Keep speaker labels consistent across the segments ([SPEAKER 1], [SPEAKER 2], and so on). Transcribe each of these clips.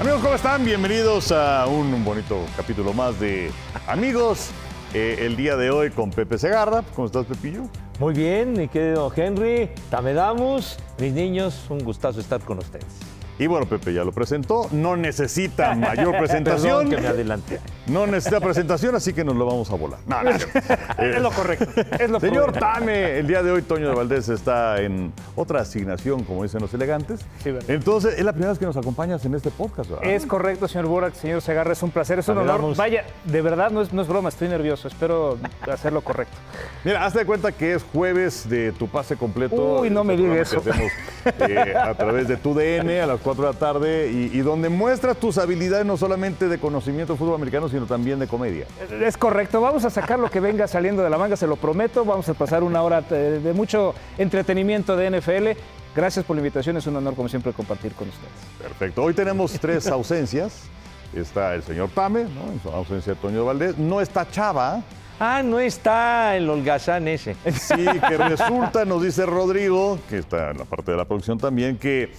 [SPEAKER 1] Amigos, ¿cómo están? Bienvenidos a un bonito capítulo más de Amigos. Eh, el día de hoy con Pepe Segarra. ¿Cómo estás, Pepillo?
[SPEAKER 2] Muy bien, mi querido Henry, Tamedamos, mis niños, un gustazo estar con ustedes.
[SPEAKER 1] Y bueno, Pepe ya lo presentó. No necesita mayor presentación.
[SPEAKER 2] Perdón que me adelanté.
[SPEAKER 1] No necesita presentación, así que nos lo vamos a volar. No, no es
[SPEAKER 3] lo correcto. Es lo
[SPEAKER 1] Señor. Tame, el día de hoy Toño de Valdés está en otra asignación, como dicen los elegantes.
[SPEAKER 3] Sí, ¿verdad?
[SPEAKER 1] Entonces, es la primera vez que nos acompañas en este podcast, ¿verdad?
[SPEAKER 3] Es correcto, señor Burak, señor Segarra, es un placer, es un honor. Vaya, de verdad no es, no es broma, estoy nervioso, espero hacerlo correcto.
[SPEAKER 1] Mira, hazte de cuenta que es jueves de tu pase completo.
[SPEAKER 3] Uy, no me diga
[SPEAKER 1] programa que hacemos, eh, a través de tu DN a las 4 de la tarde y, y donde muestras tus habilidades no solamente de conocimiento de fútbol americano, sino también de comedia.
[SPEAKER 3] Es correcto, vamos a sacar lo que venga saliendo de la manga, se lo prometo. Vamos a pasar una hora de, mucho entretenimiento de NFL. Gracias por la invitación, es un honor como siempre compartir con ustedes.
[SPEAKER 1] Perfecto. Hoy tenemos tres ausencias. Está el señor Tame, ¿no? en su ausencia de Toño Valdés. No está Chava.
[SPEAKER 2] Ah, no está el holgazán ese.
[SPEAKER 1] Sí, que resulta, nos dice Rodrigo, que está en la parte de la producción también, que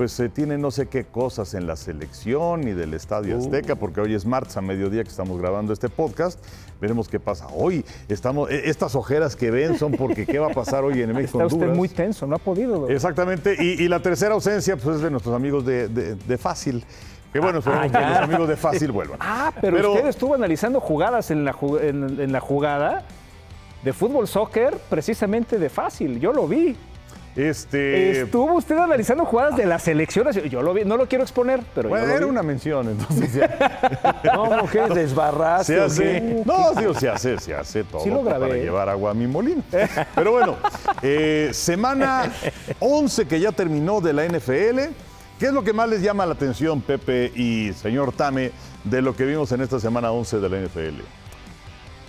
[SPEAKER 1] pues se tiene no sé qué cosas en la selección y del Estadio Azteca, porque hoy es martes a mediodía que estamos grabando este podcast. Veremos qué pasa hoy. Estamos, e- estas ojeras que ven son porque qué va a pasar hoy en México.
[SPEAKER 3] Está usted
[SPEAKER 1] Honduras.
[SPEAKER 3] muy tenso, no ha podido.
[SPEAKER 1] Exactamente. Y, y la tercera ausencia pues, es de nuestros amigos de, de- de Fácil. Que bueno, esperemos que
[SPEAKER 2] ya.
[SPEAKER 1] los amigos de Fácil vuelvan.
[SPEAKER 3] Ah, pero, usted estuvo analizando jugadas en la, en la jugada de fútbol soccer, precisamente de fácil. Yo lo vi.
[SPEAKER 1] Este,
[SPEAKER 3] Estuvo usted analizando jugadas de la selección. Yo lo vi, no lo quiero exponer, pero
[SPEAKER 1] bueno,
[SPEAKER 3] yo lo
[SPEAKER 1] era
[SPEAKER 3] vi.
[SPEAKER 1] una mención, entonces ya.
[SPEAKER 2] ¿Cómo que desbarraste?
[SPEAKER 1] Se hace. No, digo, se hace, se hace todo
[SPEAKER 3] Sí lo grabé.
[SPEAKER 1] para llevar agua a mi molino. Pero bueno, eh, semana 11 que ya terminó de la NFL. ¿Qué es lo que más les llama la atención, Pepe y señor Tame, de lo que vimos en esta semana 11 de la NFL?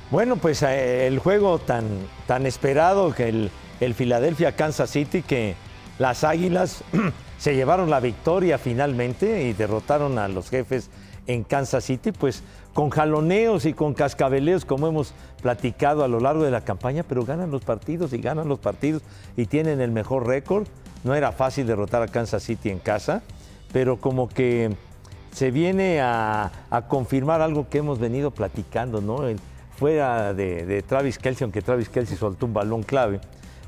[SPEAKER 2] Bueno, pues eh, el juego tan, tan esperado que el, el Philadelphia Kansas City, que las Águilas se llevaron la victoria finalmente y derrotaron a los jefes en Kansas City, pues con jaloneos y con cascabeleos, como hemos platicado a lo largo de la campaña, pero ganan los partidos y ganan los partidos y tienen el mejor récord. No era fácil derrotar a Kansas City en casa, pero como que se viene a, confirmar algo que hemos venido platicando, ¿no? El- fuera de, de Travis Kelsey, aunque Travis Kelsey soltó un balón clave,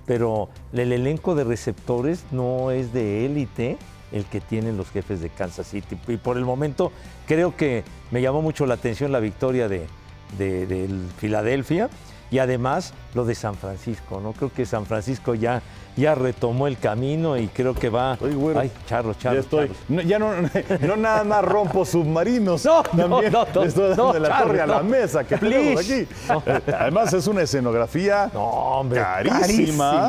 [SPEAKER 2] pero el elenco de receptores no es de élite el que tienen los jefes de Kansas City. Y por el momento creo que me llamó mucho la atención la victoria de, de- del Filadelfia y además lo de San Francisco, ¿no? Creo que San Francisco ya, ya retomó el camino y creo que va...
[SPEAKER 1] Estoy güero.
[SPEAKER 2] Ay, charros,
[SPEAKER 1] Ya
[SPEAKER 2] charros.
[SPEAKER 1] estoy. No, ya no, no nada más rompo submarinos.
[SPEAKER 2] No, no,
[SPEAKER 1] También
[SPEAKER 2] no, no,
[SPEAKER 1] le estoy dando de la torre a la mesa que tenemos aquí. Eh, Además, es una escenografía
[SPEAKER 2] hombre.
[SPEAKER 1] carísima.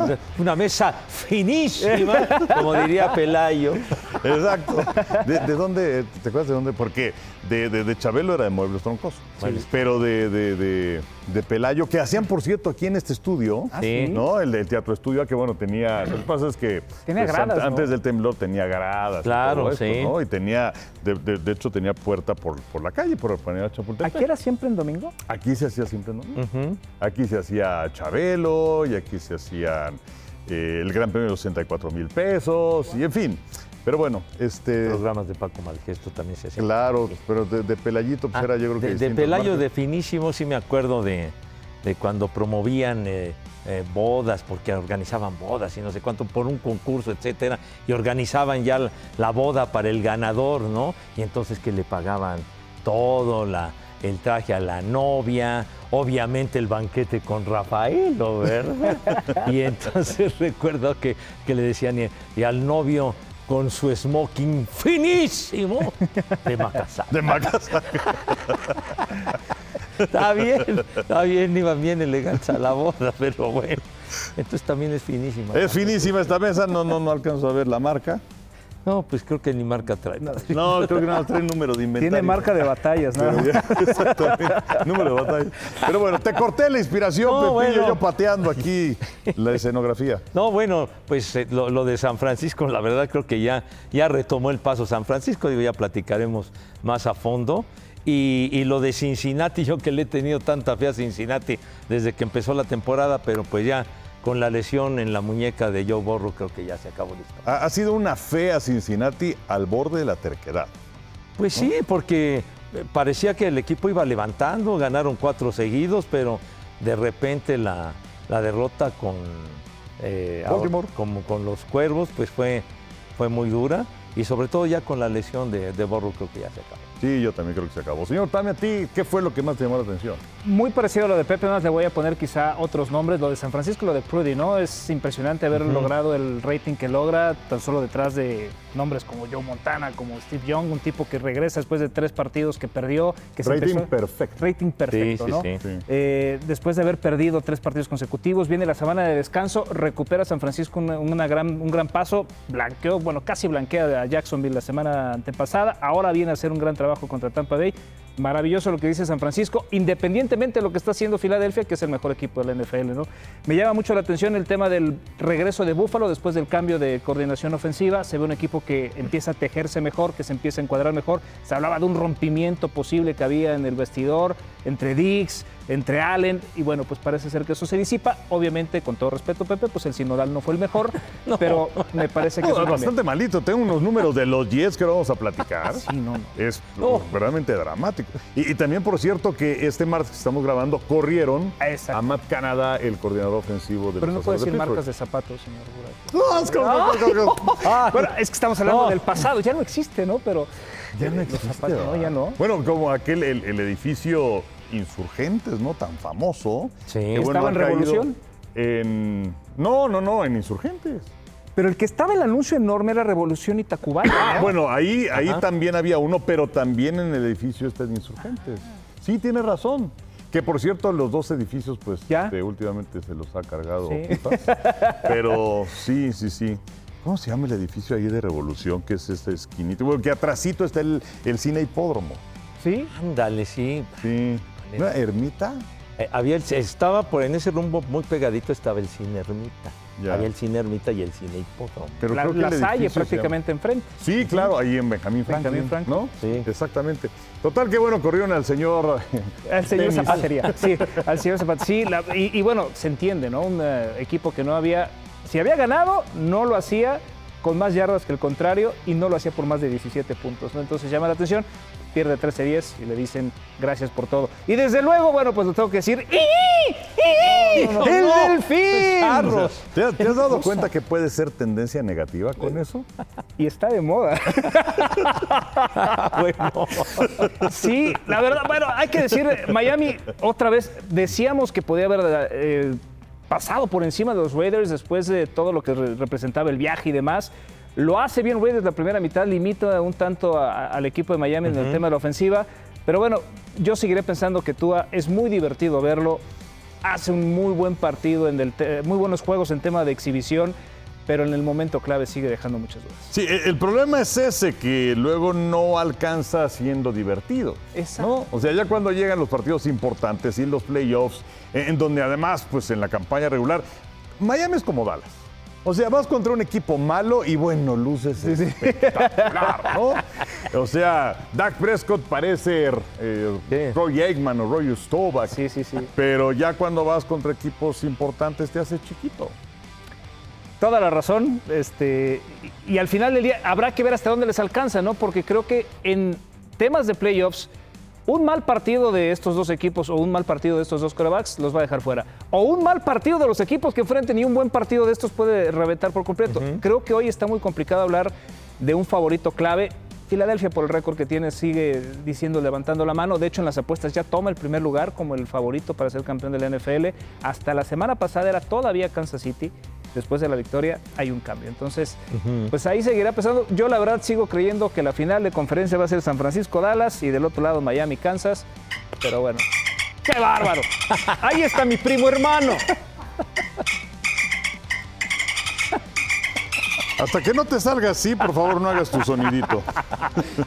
[SPEAKER 2] carísima. Una mesa finísima, como diría Pelayo.
[SPEAKER 1] Exacto. ¿De, de dónde? ¿Te acuerdas de dónde? Porque de, de, de Chabelo era de Muebles Troncoso. Pero de, de, de- de Pelayo, que hacían, por cierto, aquí en este estudio.
[SPEAKER 2] sí?
[SPEAKER 1] ¿No? El del Teatro Estudio, que bueno, tenía. Lo que pasa es que.
[SPEAKER 3] Tenía
[SPEAKER 1] pues,
[SPEAKER 3] gradas,
[SPEAKER 1] an-
[SPEAKER 3] ¿no?
[SPEAKER 1] Antes del temblor tenía gradas. y
[SPEAKER 2] Claro,
[SPEAKER 1] todo esto,
[SPEAKER 2] sí.
[SPEAKER 1] ¿no? Y tenía. De, de- de hecho, tenía puerta por, por la calle, por Avenida Chapultepec.
[SPEAKER 3] ¿Aquí era siempre en domingo?
[SPEAKER 1] Aquí se hacía siempre, ¿no? Aquí se hacía Chabelo y aquí se hacían eh, el Gran Premio de los 64 mil pesos y en fin. Pero bueno, este.
[SPEAKER 2] Programas de Paco Malgesto también se hacían.
[SPEAKER 1] Claro, pero de, de Pelayito pues
[SPEAKER 2] Ah,
[SPEAKER 1] era yo creo que.
[SPEAKER 2] de, de Pelayo de finísimo sí me acuerdo de, de cuando promovían eh, eh, bodas, porque organizaban bodas y no sé cuánto, por un concurso, etcétera, y organizaban ya la, la boda para el ganador, ¿no? Y entonces que le pagaban todo, la, el traje a la novia, obviamente el banquete con Rafaelo, ¿verdad? y entonces recuerdo que, que le decían, y, y al novio con su smoking finísimo de Macasá.
[SPEAKER 1] De Macasá.
[SPEAKER 2] Está bien, está bien, iban bien elegantes a la boda, pero bueno. Entonces también es finísima.
[SPEAKER 1] Es finísima esta mesa, no, no, no alcanzo a ver la marca.
[SPEAKER 2] No, pues creo que ni marca trae.
[SPEAKER 1] No, creo que no trae número de inventario.
[SPEAKER 3] Tiene marca de batallas, ¿no?
[SPEAKER 1] Ya, exactamente, número de batalla. Pero bueno, te corté la inspiración,
[SPEAKER 2] No,
[SPEAKER 1] Pepillo,
[SPEAKER 2] bueno.
[SPEAKER 1] yo pateando aquí la escenografía.
[SPEAKER 2] No, bueno, pues eh, lo, lo de San Francisco, la verdad creo que ya, ya retomó el paso San Francisco, digo, ya platicaremos más a fondo. Y, y lo de Cincinnati, yo que le he tenido tanta fe a Cincinnati desde que empezó la temporada, pero pues ya con la lesión en la muñeca de Joe Borro creo que ya se acabó listo.
[SPEAKER 1] Ha, ha sido una fe a Cincinnati al borde de la terquedad.
[SPEAKER 2] Pues sí, porque eh, parecía que el equipo iba levantando, ganaron cuatro seguidos, pero de repente la, la derrota con, eh, ahora-
[SPEAKER 1] Baltimore.
[SPEAKER 2] con los cuervos, pues fue, fue muy dura. Y sobre todo ya con la lesión de, de Borro creo que ya se acabó.
[SPEAKER 1] Sí, yo también creo que se acabó. Señor Tame, a ti, ¿qué fue lo que más te llamó la atención?
[SPEAKER 3] Muy parecido a lo de Pepe, más le voy a poner quizá otros nombres. Lo de San Francisco, lo de Prudy, ¿no? Es impresionante haber logrado el rating que logra, tan solo detrás de nombres como Joe Montana, como Steve Young, un tipo que regresa después de tres partidos que perdió. Que se
[SPEAKER 1] Rating
[SPEAKER 3] empezó-
[SPEAKER 1] perfecto.
[SPEAKER 3] Rating perfecto,
[SPEAKER 2] Sí, sí,
[SPEAKER 3] ¿no?
[SPEAKER 2] sí.
[SPEAKER 1] Sí.
[SPEAKER 3] Eh, después de haber perdido tres partidos consecutivos, viene la semana de descanso, recupera San Francisco una, una gran, un gran paso, blanqueó, bueno, casi blanquea a Jacksonville la semana antepasada, ahora viene a hacer un gran trabajo contra Tampa Bay. Maravilloso lo que dice San Francisco, independientemente de lo que está haciendo Filadelfia, que es el mejor equipo de la NFL, ¿no? Me llama mucho la atención el tema del regreso de Búfalo después del cambio de coordinación ofensiva. Se ve un equipo que empieza a tejerse mejor, que se empieza a encuadrar mejor. Se hablaba de un rompimiento posible que había en el vestidor entre Dix, entre Allen, y bueno, pues parece ser que eso se disipa. Obviamente, con todo respeto, Pepe, pues el sinodal no fue el mejor, pero me parece que
[SPEAKER 1] No, es bastante malito. Tengo unos números de los Jets que ahora vamos a platicar.
[SPEAKER 3] Sí, no, no.
[SPEAKER 1] Es verdaderamente dramático. Y, y también, por cierto, que este martes que estamos grabando, corrieron
[SPEAKER 3] Exacto.
[SPEAKER 1] a Matt Canada, el coordinador ofensivo de
[SPEAKER 3] Pero no puede
[SPEAKER 1] de
[SPEAKER 3] decir marcas de zapatos, señor Burak.
[SPEAKER 1] No, es como- como- como- como-
[SPEAKER 3] Bueno, es que estamos hablando
[SPEAKER 2] No.
[SPEAKER 3] del pasado, ya no existe, ¿no? Pero
[SPEAKER 1] Ya no
[SPEAKER 3] Los
[SPEAKER 1] existe.
[SPEAKER 3] zapatos, no, ya no.
[SPEAKER 1] Bueno, como aquel, el, el edificio Insurgentes, ¿no? Tan famoso.
[SPEAKER 2] Sí.
[SPEAKER 1] que,
[SPEAKER 3] ¿Estaba en Revolución?
[SPEAKER 1] En... No, no, no, en Insurgentes.
[SPEAKER 3] Pero el que estaba en el anuncio enorme era Revolución y Tacubaya. ¿no?
[SPEAKER 1] bueno, ahí, ahí también había uno, pero también en el edificio este de Insurgentes. Sí, tiene razón. Que por cierto, los dos edificios, pues,
[SPEAKER 3] ¿Ya?
[SPEAKER 1] este, últimamente se los ha cargado.
[SPEAKER 3] Sí.
[SPEAKER 1] Pero sí, sí, sí. ¿Cómo se llama el edificio ahí de Revolución? Que es este esquinito. Bueno, que atrasito está el, el cine hipódromo.
[SPEAKER 3] ¿Sí?
[SPEAKER 2] Ándale, sí.
[SPEAKER 1] Sí. ¿Una ermita?
[SPEAKER 2] Eh, había el- estaba por en ese rumbo muy pegadito estaba el cine Ermita.
[SPEAKER 1] Ya.
[SPEAKER 2] Había el cine Ermita y el cine Hipódromo.
[SPEAKER 1] Pero
[SPEAKER 3] La,
[SPEAKER 1] creo que
[SPEAKER 3] la
[SPEAKER 1] el
[SPEAKER 3] Salle prácticamente enfrente.
[SPEAKER 1] Sí, claro, ahí en Benjamín Franklin.
[SPEAKER 3] Benjamín Franklin.
[SPEAKER 1] ¿No?
[SPEAKER 2] Sí.
[SPEAKER 1] Exactamente. Total, que bueno, corrieron al señor.
[SPEAKER 3] Al señor
[SPEAKER 1] Tenis.
[SPEAKER 3] Zapatería. Sí, al señor Zapatería. Sí, la- y, y bueno, se entiende, ¿no? Un eh, equipo que no había. Si había ganado, no lo hacía con más yardas que el contrario y no lo hacía por más de 17 puntos, ¿no? Entonces llama la atención. Pierde 13-10 y le dicen gracias por todo. Y desde luego, bueno, pues lo tengo que decir. ¡Ii! ¡Ii! ¡El delfín!
[SPEAKER 1] ¿Te, has- te has dado cuenta que puede ser tendencia negativa con eso?
[SPEAKER 3] Y está de moda.
[SPEAKER 2] bueno,
[SPEAKER 3] Sí, la verdad, bueno, hay que decir, Miami, otra vez, decíamos que podía haber eh, pasado por encima de los Raiders después de todo lo que re- representaba el viaje y demás. Lo hace bien Raiders la primera mitad, limita un tanto a- al equipo de Miami en el tema de la ofensiva. Pero bueno, yo seguiré pensando que Tua es muy divertido verlo. Hace un muy buen partido, en el muy buenos juegos en tema de exhibición, pero en el momento clave sigue dejando muchas dudas.
[SPEAKER 1] Sí, e- el problema es ese, que luego no alcanza siendo divertido.
[SPEAKER 3] Exacto.
[SPEAKER 1] ¿no? O sea, ya cuando llegan los partidos importantes y los playoffs, en donde además, pues en la campaña regular, Miami es como Dallas. O sea, vas contra un equipo malo y bueno, luces espectacular, ¿no? O sea, Dak Prescott parece eh,
[SPEAKER 2] Sí.
[SPEAKER 1] Roy Aikman o Roy Staubach.
[SPEAKER 3] Sí, sí, sí.
[SPEAKER 1] Pero ya cuando vas contra equipos importantes te hace chiquito.
[SPEAKER 3] Toda la razón, este, y, y al final del día habrá que ver hasta dónde les alcanza, ¿no? Porque creo que en temas de playoffs, un mal partido de estos dos equipos o un mal partido de estos dos quarterbacks los va a dejar fuera. O un mal partido de los equipos que enfrenten y un buen partido de estos puede reventar por completo. Creo que hoy está muy complicado hablar de un favorito clave. Filadelfia, por el récord que tiene, sigue diciendo, levantando la mano. De hecho, en las apuestas ya toma el primer lugar como el favorito para ser campeón de la NFL. Hasta la semana pasada era todavía Kansas City. Después de la victoria hay un cambio. Entonces, pues ahí seguirá pesando. Yo la verdad sigo creyendo que la final de conferencia va a ser San Francisco-Dallas y del otro lado Miami-Kansas. Pero bueno, ¡qué bárbaro! Ahí está mi primo hermano.
[SPEAKER 1] Hasta que no te salga así, por favor, no hagas tu sonidito.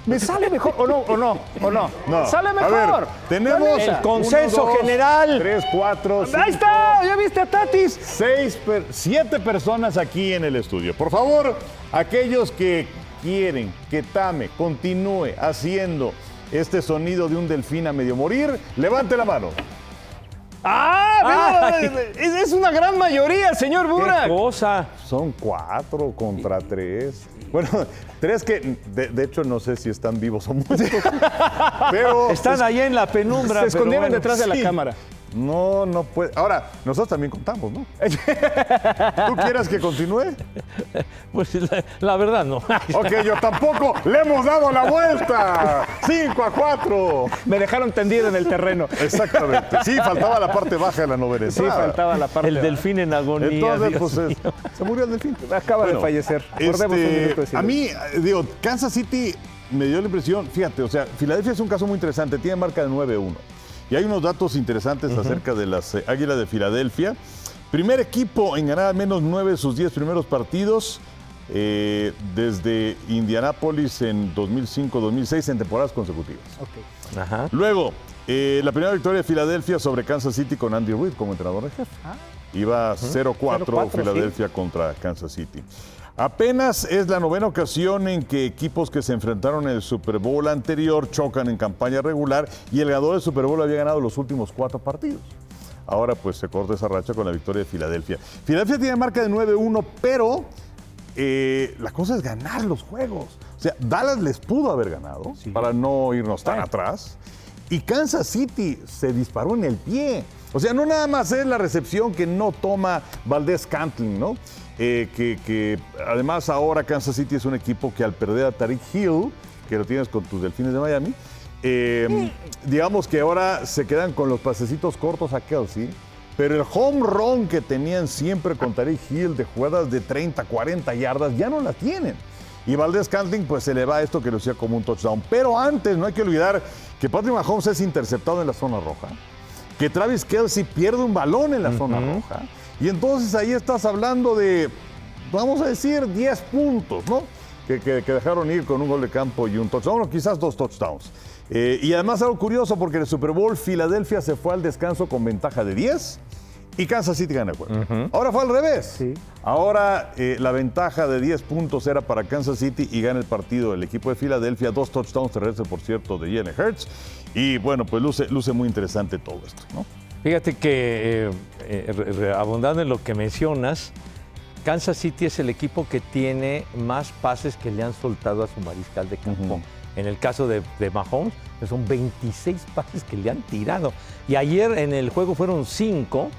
[SPEAKER 3] ¿Me sale mejor o no? ¿O no? ¿O no?
[SPEAKER 1] No.
[SPEAKER 3] ¡Sale
[SPEAKER 1] A
[SPEAKER 3] mejor!
[SPEAKER 1] ver, tenemos.
[SPEAKER 2] El consenso
[SPEAKER 1] uno, dos,
[SPEAKER 2] general.
[SPEAKER 1] Tres, cuatro, cinco,
[SPEAKER 3] ¡Ahí está! ¿Ya viste a Tatis?
[SPEAKER 1] seis, per- siete personas aquí en el estudio. Por favor, aquellos que quieren que Tame continúe haciendo este sonido de un delfín a medio morir, levante la mano.
[SPEAKER 3] ¡Ah! mira, es, es una gran mayoría, señor
[SPEAKER 2] ¿Qué
[SPEAKER 3] Burak.
[SPEAKER 2] cosa?
[SPEAKER 1] Son cuatro contra tres. Bueno, tres que de, de hecho no sé si están vivos o muertos. Pero
[SPEAKER 2] Están ahí en la penumbra.
[SPEAKER 3] Se escondieron
[SPEAKER 2] bueno.
[SPEAKER 3] detrás de la cámara.
[SPEAKER 1] No, no puede. Ahora, nosotros también contamos, ¿no? ¿Tú quieres que continúe?
[SPEAKER 2] Pues la, la verdad no.
[SPEAKER 1] Ok, yo tampoco. Le hemos dado la vuelta. Cinco a cuatro.
[SPEAKER 3] Me dejaron tendido en el terreno.
[SPEAKER 1] Exactamente. Sí, faltaba la parte baja de la novena.
[SPEAKER 3] Sí, faltaba la parte.
[SPEAKER 2] El delfín en agonía.
[SPEAKER 1] Entonces,
[SPEAKER 2] Dios
[SPEAKER 1] pues,
[SPEAKER 2] mío.
[SPEAKER 1] se murió el delfín.
[SPEAKER 3] Acaba de fallecer. Recordemos un
[SPEAKER 1] este,
[SPEAKER 3] minuto de silencio.
[SPEAKER 1] a mí, eh, digo, Kansas City me dio la impresión, fíjate, o sea, Filadelfia es un caso muy interesante, tiene marca de 9-1. Y hay unos datos interesantes acerca de las eh, Águilas de Filadelfia. Primer equipo en ganar al menos 9 de sus 10 primeros partidos eh, desde Indianápolis en 2005-2006 en temporadas consecutivas.
[SPEAKER 2] Ajá.
[SPEAKER 1] Luego, eh, la primera victoria de Filadelfia sobre Kansas City con Andy Reid como entrenador de jefe. Iba 0-4
[SPEAKER 3] 0-4,
[SPEAKER 1] Filadelfia contra Kansas City. Apenas es la novena ocasión en que equipos que se enfrentaron en el Super Bowl anterior chocan en campaña regular y el ganador del Super Bowl había ganado los últimos cuatro partidos. Ahora pues se corta esa racha con la victoria de Filadelfia. Filadelfia tiene marca de 9-1, pero eh, la cosa es ganar los juegos. O sea, Dallas les pudo haber ganado para no irnos tan atrás. Y Kansas City se disparó en el pie. O sea, no nada más es la recepción que no toma Valdés Cantling, ¿no? Eh, que, que además ahora Kansas City es un equipo que al perder a Tariq Hill, que lo tienes con tus delfines de Miami, eh, digamos que ahora se quedan con los pasecitos cortos a Kelsey. Pero el home run que tenían siempre con Tariq Hill de jugadas de 30, 40 yardas, ya no la tienen. Y Valdés Cantling pues se le va a esto que lucía como un touchdown. Pero antes no hay que olvidar que Patrick Mahomes es interceptado en la zona roja, que Travis Kelsey pierde un balón en la zona roja. Y entonces ahí estás hablando de, vamos a decir, 10 puntos, ¿no? Que, que- que dejaron ir con un gol de campo y un touchdown, o quizás dos touchdowns. Eh, y además algo curioso porque en el Super Bowl Filadelfia se fue al descanso con ventaja de 10 y Kansas City gana el juego. Ahora fue al revés.
[SPEAKER 3] Sí.
[SPEAKER 1] Ahora eh, la ventaja de 10 puntos era para Kansas City y gana el partido el equipo de Filadelfia. Dos touchdowns terrestres, por cierto, de Jalen Hurts. Y bueno, pues luce, luce muy interesante todo esto, ¿no?
[SPEAKER 2] Fíjate que, eh, eh, abundando en lo que mencionas, Kansas City es el equipo que tiene más pases que le han soltado a su mariscal de campo. En el caso de, de Mahomes, pues son 26 pases que le han tirado. Y ayer en el juego fueron 5,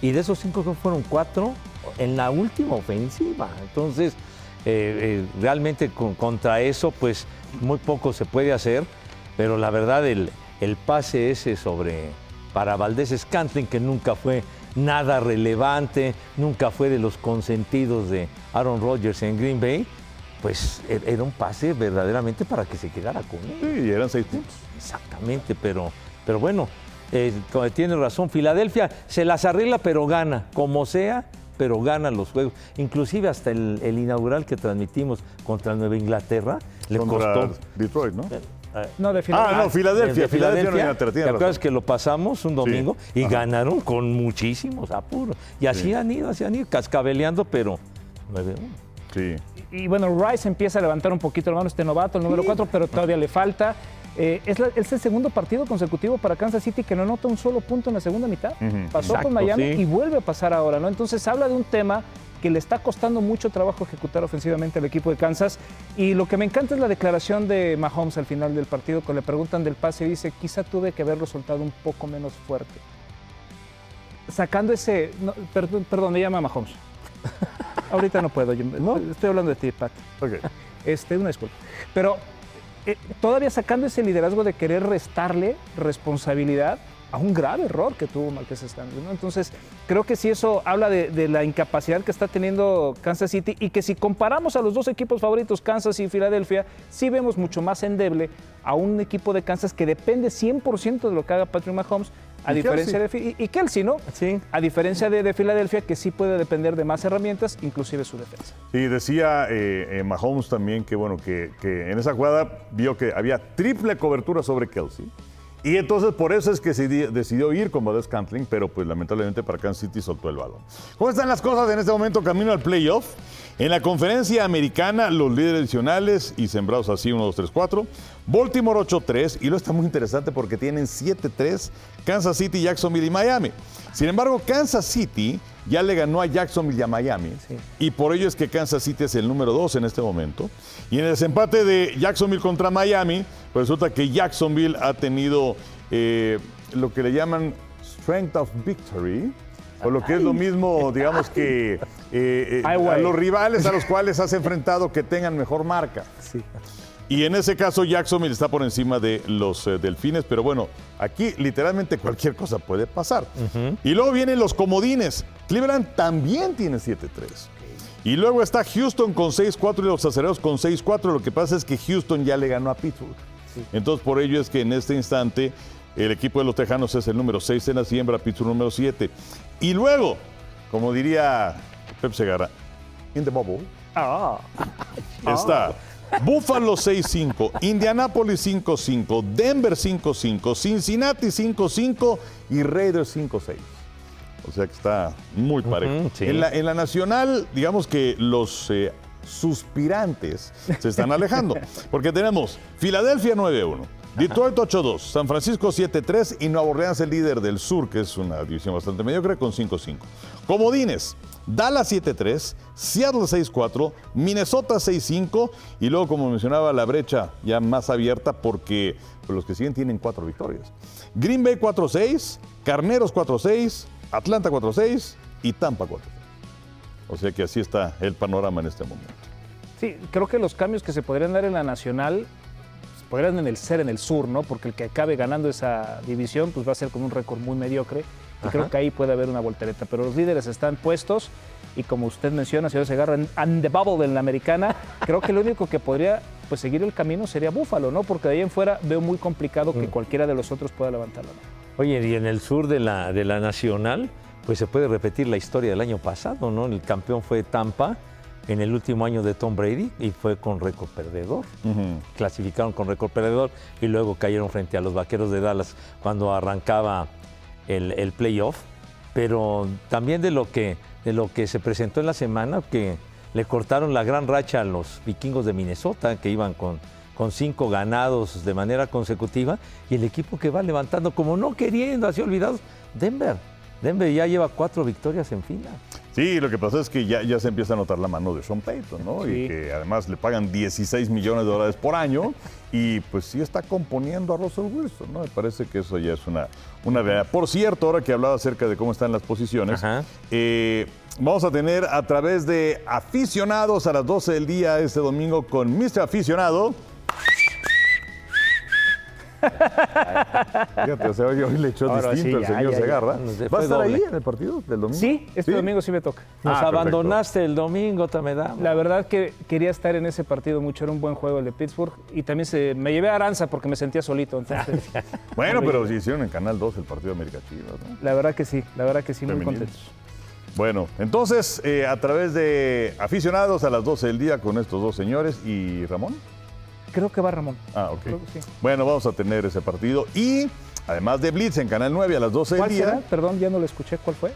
[SPEAKER 2] y de esos 5 fueron 4 en la última ofensiva. Entonces, eh, eh, realmente con- contra eso, pues muy poco se puede hacer, pero la verdad, el, el pase ese sobre para Valdés Scantling, que nunca fue nada relevante, nunca fue de los consentidos de Aaron Rodgers en Green Bay, pues e- era un pase verdaderamente para que se quedara con él.
[SPEAKER 1] Sí, eran seis puntos.
[SPEAKER 2] Exactamente, pero, pero bueno, eh, tiene razón. Filadelfia se las arregla, pero gana, como sea, pero gana los juegos. Inclusive hasta el, el inaugural que transmitimos contra Nueva Inglaterra le
[SPEAKER 1] Contra
[SPEAKER 2] costó.
[SPEAKER 1] Detroit, ¿no?
[SPEAKER 3] No, de
[SPEAKER 1] Ah,
[SPEAKER 3] Filadelfia.
[SPEAKER 1] no, Filadelfia.
[SPEAKER 2] de
[SPEAKER 1] Filadelfia, no Inglaterra,
[SPEAKER 2] ¿Te acuerdas
[SPEAKER 1] razón.
[SPEAKER 2] que lo pasamos un domingo y ganaron con muchísimos apuros? Y así
[SPEAKER 1] Sí.
[SPEAKER 2] han ido, así han ido, cascabeleando, pero 9-1.
[SPEAKER 1] Sí.
[SPEAKER 3] Y bueno, Rice empieza a levantar un poquito la mano, este novato, el número 4, pero todavía le falta. Eh, es, la- es el segundo partido consecutivo para Kansas City que no anota un solo punto en la segunda mitad. Pasó
[SPEAKER 2] Exacto,
[SPEAKER 3] con Miami
[SPEAKER 2] sí.
[SPEAKER 3] y vuelve a pasar ahora, ¿no? Entonces habla de un tema que le está costando mucho trabajo ejecutar ofensivamente al equipo de Kansas. Y lo que me encanta es la declaración de Mahomes al final del partido, cuando le preguntan del pase, y dice, quizá tuve que haberlo soltado un poco menos fuerte. Sacando ese... no, perdón, perdón, me llama Mahomes. Ahorita no puedo, yo- estoy hablando de ti, Pat.
[SPEAKER 1] Ok.
[SPEAKER 3] Este, una disculpa. Pero eh, todavía sacando ese liderazgo de querer restarle responsabilidad a un grave error que tuvo Marqués Stanley. ¿no? Entonces, creo que sí eso habla de, de la incapacidad que está teniendo Kansas City y que si comparamos a los dos equipos favoritos, Kansas y Filadelfia, sí vemos mucho más endeble a un equipo de Kansas que depende 100% de lo que haga Patrick Mahomes A
[SPEAKER 1] Y
[SPEAKER 3] diferencia de Fi- y, y Kelsey, ¿no?
[SPEAKER 2] Sí.
[SPEAKER 3] A diferencia de, de Filadelfia, que sí puede depender de más herramientas, inclusive su defensa.
[SPEAKER 1] Y decía eh, eh, Mahomes también que, bueno, que, que en esa jugada vio que había triple cobertura sobre Kelsey. Y entonces por eso es que decidió ir con Valdez Cantling, pero pues lamentablemente para Kansas City soltó el balón. ¿Cómo están las cosas en este momento camino al playoff? En la conferencia americana, los líderes adicionales y sembrados así 1, 2, 3, 4. Baltimore 8-3 y lo está muy interesante porque tienen 7-3 Kansas City, Jacksonville y Miami. Sin embargo, Kansas City ya le ganó a Jacksonville y a Miami y por ello es que Kansas City es el número 2 en este momento. Y en el desempate de Jacksonville contra Miami, pues resulta que Jacksonville ha tenido eh, lo que le llaman Strength of Victory. O lo que es lo mismo, digamos que eh, eh, a los rivales a los cuales has enfrentado que tengan mejor marca.
[SPEAKER 3] Sí.
[SPEAKER 1] Y en ese caso Jacksonville está por encima de los eh, Delfines, pero bueno, aquí literalmente cualquier cosa puede pasar. Y luego vienen los comodines. Cleveland también tiene 7-3. Y luego está Houston con 6-4 y los acereros con 6-4. Lo que pasa es que Houston ya le ganó a Pittsburgh. Entonces por ello es que en este instante el equipo de los Tejanos es el número 6 en la siembra, Pittsburgh número 7. Y luego, como diría Pep Segarra, in the bubble,
[SPEAKER 3] Ah,
[SPEAKER 1] Está Buffalo 6-5, Indianapolis 5-5, Denver 5-5, Cincinnati 5-5 y Raiders 5-6. O sea que está muy parejo.
[SPEAKER 2] Ujú, sí.
[SPEAKER 1] en, la, en la nacional, digamos que los eh, suspirantes se están alejando. Porque tenemos Filadelfia 9-1. Detroit 8-2, San Francisco 7-3 y Nueva Orleans el líder del sur, que es una división bastante mediocre, con 5-5. Comodines, Dallas 7-3, Seattle 6-4, Minnesota 6-5 y luego, como mencionaba, la brecha ya más abierta porque pues, los que siguen tienen cuatro victorias. Green Bay 4-6, Carneros 4-6, Atlanta 4-6 y Tampa 4-6. O sea que así está el panorama en este momento.
[SPEAKER 3] sí, creo que los cambios que se podrían dar en la nacional pues, podrían en el ser en el sur, ¿no? Porque el que acabe ganando esa división pues va a ser con un récord muy mediocre. Y creo que ahí puede haber una voltereta. Pero los líderes están puestos y como usted menciona, señor Segarra, en and the bubble en la americana, creo que lo único que podría pues, seguir el camino sería Búfalo, ¿no? Porque de ahí en fuera veo muy complicado que cualquiera de los otros pueda levantar la mano.
[SPEAKER 2] Oye, y en el sur de la, de la Nacional, pues se puede repetir la historia del año pasado, ¿no? El campeón fue Tampa en el último año de Tom Brady y fue con récord perdedor. Clasificaron con récord perdedor y luego cayeron frente a los Vaqueros de Dallas cuando arrancaba el, el playoff. Pero también de lo, que, de lo que se presentó en la semana, que le cortaron la gran racha a los vikingos de Minnesota, que iban con, con cinco ganados de manera consecutiva, y el equipo que va levantando, como no queriendo, así olvidados, Denver. Denver ya lleva cuatro victorias en fila.
[SPEAKER 1] Sí, lo que pasa es que ya, ya se empieza a notar la mano de Sean Payton, ¿no? Y que además le pagan 16 millones de dólares por año y pues sí está componiendo a Russell Wilson, ¿no? Me parece que eso ya es una, una realidad. Por cierto, ahora que hablaba acerca de cómo están las posiciones, eh, vamos a tener a través de aficionados a las 12 del día este domingo con Mr. Aficionado. Fíjate, o sea, hoy, hoy le echó
[SPEAKER 3] Ahora
[SPEAKER 1] distinto
[SPEAKER 3] sí,
[SPEAKER 1] el señor
[SPEAKER 3] ya, ya.
[SPEAKER 1] Segarra.
[SPEAKER 2] Nos
[SPEAKER 1] ¿Va
[SPEAKER 2] fue
[SPEAKER 1] a estar ahí
[SPEAKER 2] doble.
[SPEAKER 1] en el partido del domingo?
[SPEAKER 3] Sí, este domingo sí me toca.
[SPEAKER 2] Nos
[SPEAKER 1] Ah, perfecto.
[SPEAKER 2] abandonaste el domingo, Tameda.
[SPEAKER 3] La verdad que quería estar en ese partido mucho, era un buen juego el de Pittsburgh y también se, me llevé a Aranza porque me sentía solito. Entonces,
[SPEAKER 1] Bueno, pero si hicieron en Canal 2 el partido de América Chivas, ¿no?
[SPEAKER 3] la verdad que sí, la verdad que sí, muy
[SPEAKER 1] Femenil.
[SPEAKER 3] contentos.
[SPEAKER 1] Bueno, entonces, eh, a través de aficionados a las 12 del día con estos dos señores y Ramón.
[SPEAKER 3] Creo que va Ramón.
[SPEAKER 1] Ah, ok.
[SPEAKER 3] Creo que sí.
[SPEAKER 1] Bueno, vamos a tener ese partido y además de Blitz en Canal 9 a las 12 del
[SPEAKER 3] ¿Cuál
[SPEAKER 1] día.
[SPEAKER 3] será? Perdón, ya no lo escuché. ¿Cuál fue?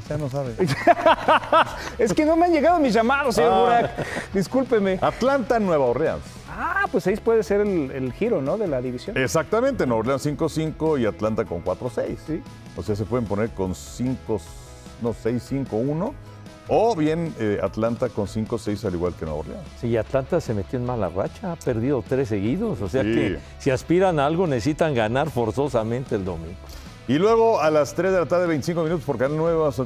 [SPEAKER 1] Usted no sabe.
[SPEAKER 3] Es que no me han llegado mis llamados, señor
[SPEAKER 1] Ah.
[SPEAKER 3] Burak. Discúlpeme.
[SPEAKER 1] Atlanta, Nueva Orleans.
[SPEAKER 3] Ah, pues ahí puede ser el, el giro, ¿no? De la división.
[SPEAKER 1] Exactamente, Nueva Orleans 5-5 y Atlanta con 4-6.
[SPEAKER 3] Sí.
[SPEAKER 1] O sea, se pueden poner con 5, no, 6-5-1 o bien eh, Atlanta con 5-6 al igual que Nueva Orleans.
[SPEAKER 2] Sí, Atlanta se metió en mala racha, ha perdido tres seguidos. O sea
[SPEAKER 1] Sí.
[SPEAKER 2] que si aspiran a algo necesitan ganar forzosamente el domingo.
[SPEAKER 1] Y luego a las 3 de la tarde, 25 minutos por Canal 9. vamos a-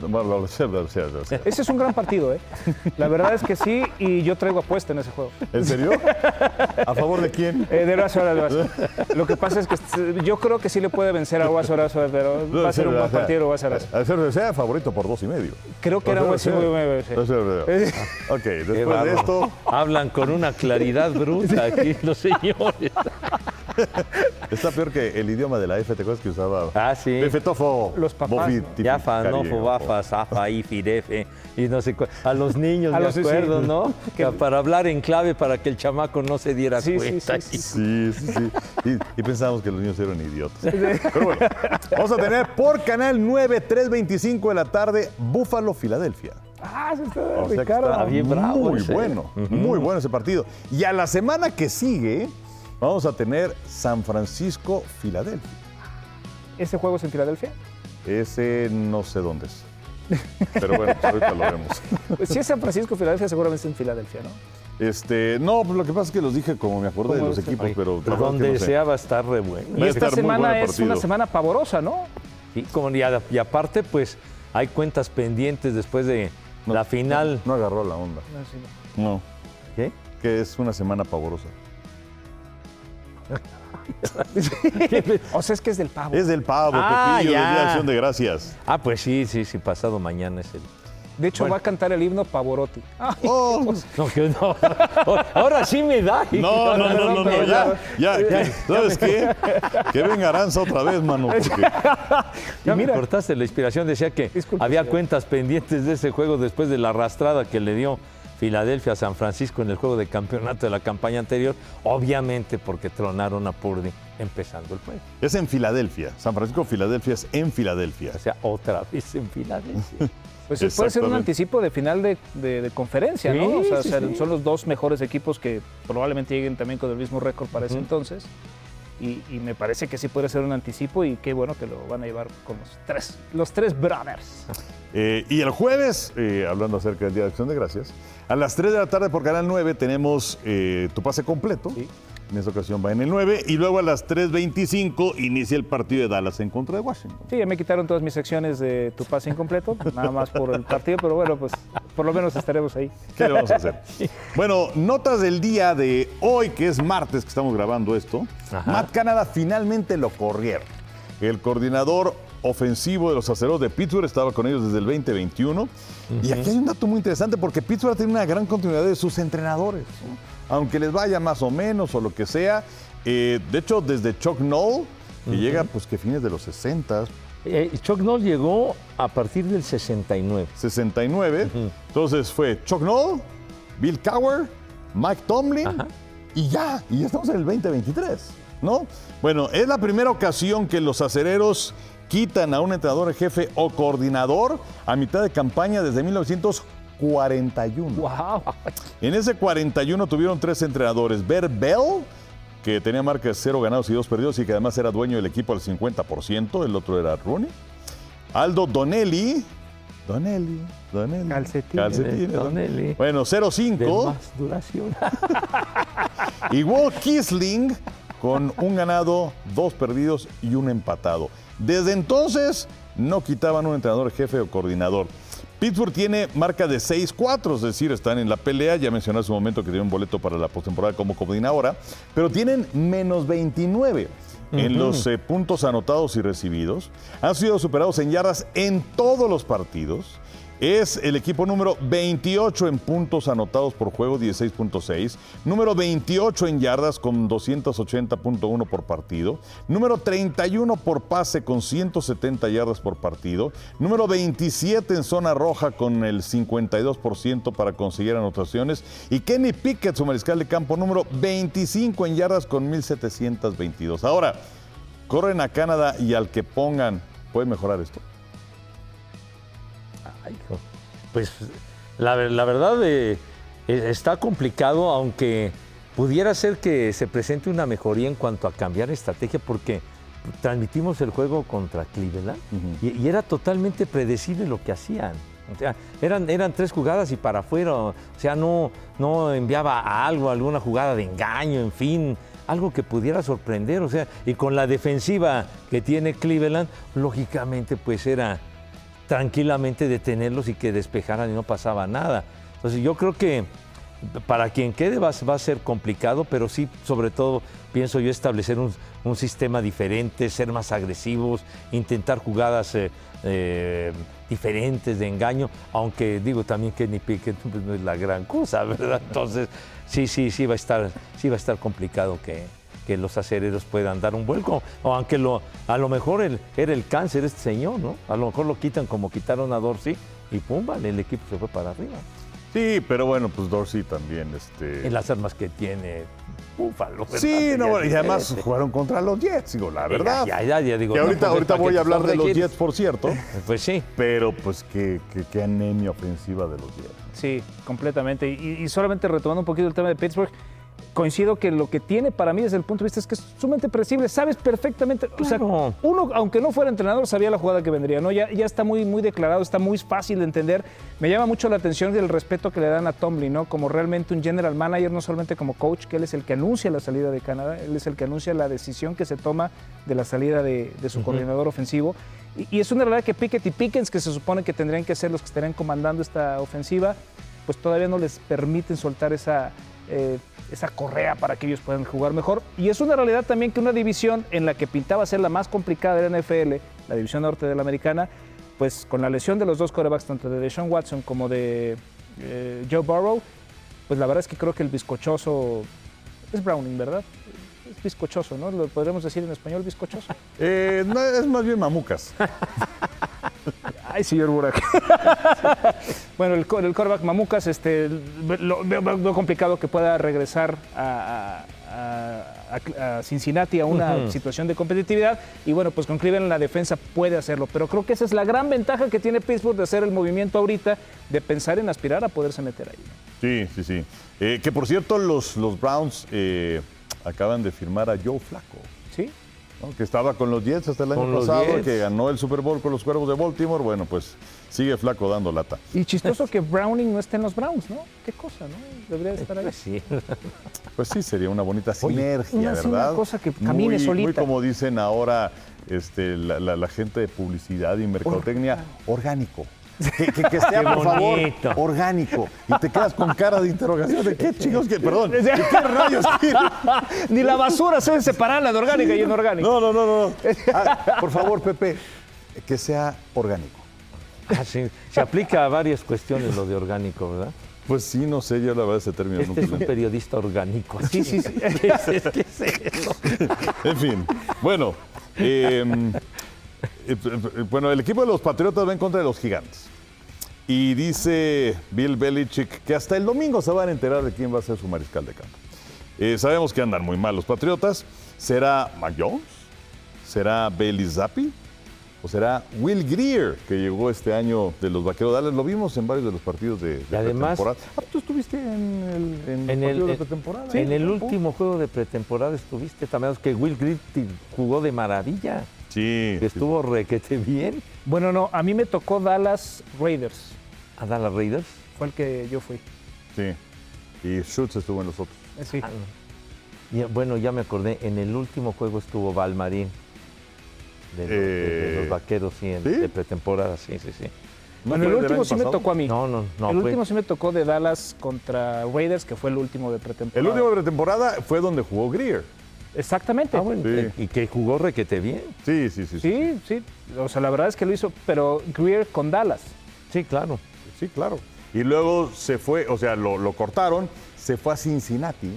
[SPEAKER 3] Ese es un gran partido, ¿eh? La verdad es que sí, y yo traigo apuesta en ese juego.
[SPEAKER 1] ¿En serio? ¿A favor de quién?
[SPEAKER 3] Eh, de Horacio Horacio. Lo que pasa es que yo creo que sí le puede vencer a Horacio Horacio, pero va a ser un buen partido Horacio Horacio.
[SPEAKER 1] A ser sea favorito por dos y medio.
[SPEAKER 3] Creo que era muy bien, sí.
[SPEAKER 1] Ok, después de esto,
[SPEAKER 2] Hablan con una claridad bruta aquí los señores.
[SPEAKER 1] Está peor que el idioma de la F, ¿te acuerdas que usaba?
[SPEAKER 2] Ah, sí.
[SPEAKER 3] Los papás,
[SPEAKER 1] bofi,
[SPEAKER 3] ¿no?
[SPEAKER 1] tifi,
[SPEAKER 2] Yafa, Nofo, Zafa, Ifi, Defe, y no sé cuál. A los niños,
[SPEAKER 3] A
[SPEAKER 2] me
[SPEAKER 3] los- sí.
[SPEAKER 2] acuerdo, ¿no? Que para hablar en clave para que el chamaco no se diera
[SPEAKER 3] Sí,
[SPEAKER 2] cuenta.
[SPEAKER 3] sí, sí.
[SPEAKER 1] Sí, sí, sí. Y, y pensábamos que los niños eran idiotas. Pero bueno, vamos a tener por Canal 9, 3.25 de la tarde, Búfalo, Filadelfia.
[SPEAKER 3] Ah, se está
[SPEAKER 1] O sea
[SPEAKER 3] Ricardo.
[SPEAKER 1] está
[SPEAKER 2] bien bravo
[SPEAKER 1] muy
[SPEAKER 2] ese.
[SPEAKER 1] bueno, muy bueno ese partido. Y a la semana que sigue vamos a tener San Francisco, Filadelfia.
[SPEAKER 3] ¿Este juego es en Filadelfia?
[SPEAKER 1] Ese no sé dónde es. Pero bueno, pues ahorita lo vemos.
[SPEAKER 3] Pues si es San Francisco, Filadelfia, seguramente es en Filadelfia, ¿no?
[SPEAKER 1] Este, no, pues lo que pasa es que los dije como me acuerdo de los equipos,
[SPEAKER 2] Ay,
[SPEAKER 1] pero que
[SPEAKER 2] donde
[SPEAKER 1] no sé.
[SPEAKER 2] sea va a estar re bueno.
[SPEAKER 3] Y esta semana es una semana pavorosa, ¿no?
[SPEAKER 2] Y, como, y, a- y aparte, pues hay cuentas pendientes después de
[SPEAKER 1] No,
[SPEAKER 2] la final.
[SPEAKER 1] No agarró la onda. No,
[SPEAKER 2] ¿Qué?
[SPEAKER 1] que es una semana pavorosa.
[SPEAKER 3] O sea, es que es del pavo.
[SPEAKER 1] Es del pavo,
[SPEAKER 2] Ah,
[SPEAKER 1] Pepillo, del
[SPEAKER 2] ya.
[SPEAKER 1] Día de Acción de Gracias.
[SPEAKER 2] Ah, pues sí, sí, sí, pasado mañana es el.
[SPEAKER 3] De hecho, va a cantar el himno Pavorotti. Ah,
[SPEAKER 1] Oh,
[SPEAKER 2] No, que no. Ahora sí me da.
[SPEAKER 1] no, no, no, no, no, ya, ¿sabes qué? Que venga Aranza otra vez, mano, porque
[SPEAKER 2] Ya me
[SPEAKER 3] mira.
[SPEAKER 2] cortaste la inspiración. Decía que
[SPEAKER 3] Disculpe,
[SPEAKER 2] había
[SPEAKER 3] señor.
[SPEAKER 2] cuentas pendientes de ese juego después de la arrastrada que le dio Filadelfia a San Francisco en el juego de campeonato de la campaña anterior. Obviamente porque tronaron a Purdy empezando el juego.
[SPEAKER 1] es en Filadelfia. San Francisco, Filadelfia es en Filadelfia.
[SPEAKER 2] O sea, otra vez en Filadelfia.
[SPEAKER 3] Pues puede ser un anticipo de final de, de- de conferencia, ¿no? O sea,
[SPEAKER 2] sí,
[SPEAKER 3] ser-
[SPEAKER 2] sí.
[SPEAKER 3] son los dos mejores equipos que probablemente lleguen también con el mismo récord para ese entonces. Y, y me parece que sí puede ser un anticipo y qué bueno que lo van a llevar con los tres, los tres brothers.
[SPEAKER 1] Eh, y el jueves, eh, hablando acerca del Día de Acción de Gracias, a las 3 de la tarde por Canal 9 tenemos eh, tu pase completo.
[SPEAKER 3] Sí.
[SPEAKER 1] En esta ocasión va en el 9 y luego a las 3.25 inicia el partido de Dallas en contra de Washington.
[SPEAKER 3] Sí, ya me quitaron todas mis secciones de tu pase incompleto, nada más por el partido, pero bueno, pues por lo menos estaremos ahí.
[SPEAKER 1] ¿Qué le vamos a hacer? Bueno, notas del día de hoy, que es martes que estamos grabando esto.
[SPEAKER 2] Ajá.
[SPEAKER 1] Matt Canada finalmente lo corrieron. El coordinador ofensivo de los aceros de Pittsburgh estaba con ellos desde el 2021. Y aquí hay un dato muy interesante porque Pittsburgh tiene una gran continuidad de sus entrenadores. ¿no? Aunque les vaya más o menos o lo que sea. Eh, de hecho, desde Chuck Noll, que llega pues que fines de los 60,
[SPEAKER 2] Eh, Chuck Noll llegó a partir del 69.
[SPEAKER 1] 69. Entonces fue Chuck Noll, Bill Cowher, Mike Tomlin
[SPEAKER 2] Ajá.
[SPEAKER 1] y ya, y ya estamos en el 2023, ¿no? Bueno, es la primera ocasión que los acereros quitan a un entrenador jefe o coordinador a mitad de campaña desde 1941.
[SPEAKER 3] ¡Wow!
[SPEAKER 1] En ese 41 tuvieron tres entrenadores. Bert Bell, que tenía marca de cero ganados y dos perdidos y que además era dueño del equipo al 50%. El otro era Rooney. Aldo Donnelly. Donnelly, Donnelly.
[SPEAKER 3] Calcetines.
[SPEAKER 1] Bueno,
[SPEAKER 2] De
[SPEAKER 1] 0-5.
[SPEAKER 2] más duración.
[SPEAKER 1] Y Walt Kisling con un ganado, dos perdidos y un empatado. Desde entonces no quitaban un entrenador jefe o coordinador. Pittsburgh tiene marca de 6-4, es decir, están en la pelea. Ya mencioné hace un momento que tienen un boleto para la postemporada como coordinadora, pero tienen menos 29 en los eh, puntos anotados y recibidos. Han sido superados en yardas en todos los partidos. Es el equipo número 28 en puntos anotados por juego, 16.6. Número 28 en yardas con 280.1 por partido. Número 31 por pase con 170 yardas por partido. Número 27 en zona roja con el 52% para conseguir anotaciones. Y Kenny Pickett, su mariscal de campo, número 25 en yardas con 1722. Ahora, corren a Canadá y al que pongan, ¿puede mejorar esto?
[SPEAKER 2] Hijo. Pues la, ver- la verdad eh, eh, está complicado, aunque pudiera ser que se presente una mejoría en cuanto a cambiar estrategia, porque transmitimos el juego contra Cleveland y, y era totalmente predecible lo que hacían. O sea, eran, eran tres jugadas y para afuera. O sea, no, no enviaba a algo, alguna jugada de engaño, en fin, algo que pudiera sorprender. O sea, y con la defensiva que tiene Cleveland, lógicamente, pues era tranquilamente detenerlos y que despejaran y no pasaba nada. Entonces yo creo que para quien quede va, va a ser complicado, pero sí, sobre todo, pienso yo establecer un, un sistema diferente, ser más agresivos, intentar jugadas eh, eh, diferentes de engaño, aunque digo también que ni Pickett pues, no es la gran cosa, ¿verdad? Entonces, sí, sí, sí va a estar, sí va a estar complicado que, que los acereros puedan dar un vuelco. O aunque lo, a lo mejor el- era el cáncer este señor, ¿no? A lo mejor lo quitan como quitaron a Dorsey y pum, vale, el equipo se fue para arriba.
[SPEAKER 1] Sí, pero bueno, pues Dorsey también. Este...
[SPEAKER 2] En las armas que tiene Búfalo. ¿verdad?
[SPEAKER 1] Sí, no, bueno, y además
[SPEAKER 2] diferente.
[SPEAKER 1] jugaron contra los Jets, digo, la verdad.
[SPEAKER 2] Ya, ya, ya digo. no,
[SPEAKER 1] ahorita,
[SPEAKER 2] pues,
[SPEAKER 1] ahorita
[SPEAKER 2] ¿para
[SPEAKER 1] voy a hablar de los? Jets, por cierto,
[SPEAKER 2] Pues sí.
[SPEAKER 1] pero pues qué, qué, qué anemia ofensiva de los Jets.
[SPEAKER 3] Sí, completamente. Y, y solamente retomando un poquito el tema de Pittsburgh, coincido que lo que tiene para mí desde el punto de vista es que es sumamente predecible. Sabes perfectamente, o sea, uno, aunque no fuera entrenador, sabía la jugada que vendría, ¿no? Ya, ya está muy, muy declarado, está muy fácil de entender. Me llama mucho la atención el respeto que le dan a Tomlin, ¿no? Como realmente un general manager, no solamente como coach, que él es el que anuncia la salida de Canadá, él es el que anuncia la decisión que se toma de la salida de, de su coordinador ofensivo. Y, y es una realidad que Pickett y Pickens, que se supone que tendrían que ser los que estarían comandando esta ofensiva, pues todavía no les permiten soltar esa, eh, esa correa para que ellos puedan jugar mejor. Y es una realidad también que una división en la que pintaba ser la más complicada de la NFL, la división norte de la americana, pues con la lesión de los dos corebacks, tanto de Deshaun Watson como de eh, Joe Burrow, pues la verdad es que creo que el bizcochoso es Browning, ¿verdad? Es bizcochoso, ¿no? Lo podríamos decir en español, bizcochoso.
[SPEAKER 1] Eh, no, es más bien mamucas.
[SPEAKER 3] Ay, señor Burak. bueno, el, el quarterback Mamucas, este, lo, veo, complicado que pueda regresar a, a- a- a Cincinnati a una situación de competitividad. Y bueno, pues con Cleveland la defensa puede hacerlo. Pero creo que esa es la gran ventaja que tiene Pittsburgh de hacer el movimiento ahorita, de pensar en aspirar a poderse meter ahí.
[SPEAKER 1] Sí, sí, sí. Eh, que por cierto, los, los Browns eh, acaban de firmar a Joe Flaco. Que estaba con los Jets hasta el año pasado, que ganó el Super Bowl con los Cuervos de Baltimore. Bueno, pues sigue flaco dando lata.
[SPEAKER 3] Y chistoso que Browning no esté en los Browns, ¿no? Qué cosa, ¿no? Debería de estar ahí.
[SPEAKER 2] Pues sí.
[SPEAKER 1] Pues sí, sería una bonita
[SPEAKER 3] Oye,
[SPEAKER 1] sinergia,
[SPEAKER 3] una-
[SPEAKER 1] ¿verdad?
[SPEAKER 3] una cosa que camine
[SPEAKER 1] muy, Muy
[SPEAKER 3] solita.
[SPEAKER 1] como dicen ahora este, la, la- la gente de publicidad y mercadotecnia, orgánico. Que, que- que sea, por favor,
[SPEAKER 2] bonito.
[SPEAKER 1] orgánico. Y te quedas con cara de interrogación de qué chicos que, perdón, ¿de qué rayos quiere?
[SPEAKER 3] Ni la basura se separar la de orgánica y inorgánica.
[SPEAKER 1] No, no, no, no. no. Ah, por favor, Pepe, que sea orgánico.
[SPEAKER 2] Ah, sí. Se aplica a varias cuestiones lo de orgánico, ¿verdad?
[SPEAKER 1] Pues sí, no sé, yo la verdad ese término
[SPEAKER 2] Este
[SPEAKER 1] nunca
[SPEAKER 2] es un periodista orgánico.
[SPEAKER 3] Sí, sí, sí.
[SPEAKER 2] ¿Qué es, qué es eso?
[SPEAKER 1] En fin, bueno, eh, bueno, el equipo de los Patriotas va en contra de los Gigantes. Y dice Bill Belichick que hasta el domingo se van a enterar de quién va a ser su mariscal de campo. Eh, sabemos que andan muy mal los Patriotas. ¿Será Mac Jones? ¿Será Bailey Zappi? ¿O será Will Greer, que llegó este año de los Vaqueros Dallas? Lo vimos en varios de los partidos de, de
[SPEAKER 2] además-
[SPEAKER 1] pretemporada. Ah, tú estuviste en el, en
[SPEAKER 2] el,
[SPEAKER 1] de pretemporada.
[SPEAKER 2] en el último juego de pretemporada estuviste también, que Will Gritty jugó de maravilla,
[SPEAKER 1] Sí.
[SPEAKER 2] que
[SPEAKER 1] sí.
[SPEAKER 2] estuvo requete bien
[SPEAKER 3] Bueno, no, a mí me tocó Dallas Raiders.
[SPEAKER 2] a Dallas Raiders.
[SPEAKER 3] Fue el que yo fui.
[SPEAKER 1] Sí. Y Schutz estuvo en los otros.
[SPEAKER 3] Eh, Sí.
[SPEAKER 2] Y, bueno, ya me acordé, en el último juego estuvo Valmarín, de, los- de- de
[SPEAKER 1] Eh,
[SPEAKER 2] los vaqueros, sí, en-
[SPEAKER 1] ¿sí?
[SPEAKER 2] de pretemporada, sí, sí, sí.
[SPEAKER 1] ¿No
[SPEAKER 3] bueno, el último sí me tocó a mí.
[SPEAKER 2] No, no, no.
[SPEAKER 3] el
[SPEAKER 2] fue-
[SPEAKER 3] último sí me tocó de Dallas contra Raiders, que fue el último de
[SPEAKER 1] El
[SPEAKER 3] pretemporada.
[SPEAKER 1] último de pretemporada fue donde jugó Greer.
[SPEAKER 3] Exactamente.
[SPEAKER 2] Ah, bueno,
[SPEAKER 1] Sí.
[SPEAKER 2] y que jugó requete bien.
[SPEAKER 1] Sí, sí, sí.
[SPEAKER 3] Sí, sí. O sea, la verdad es que lo hizo, pero Greer con Dallas.
[SPEAKER 2] Sí, claro.
[SPEAKER 1] Sí, claro. Y luego se fue, o sea, lo, lo cortaron, se fue a Cincinnati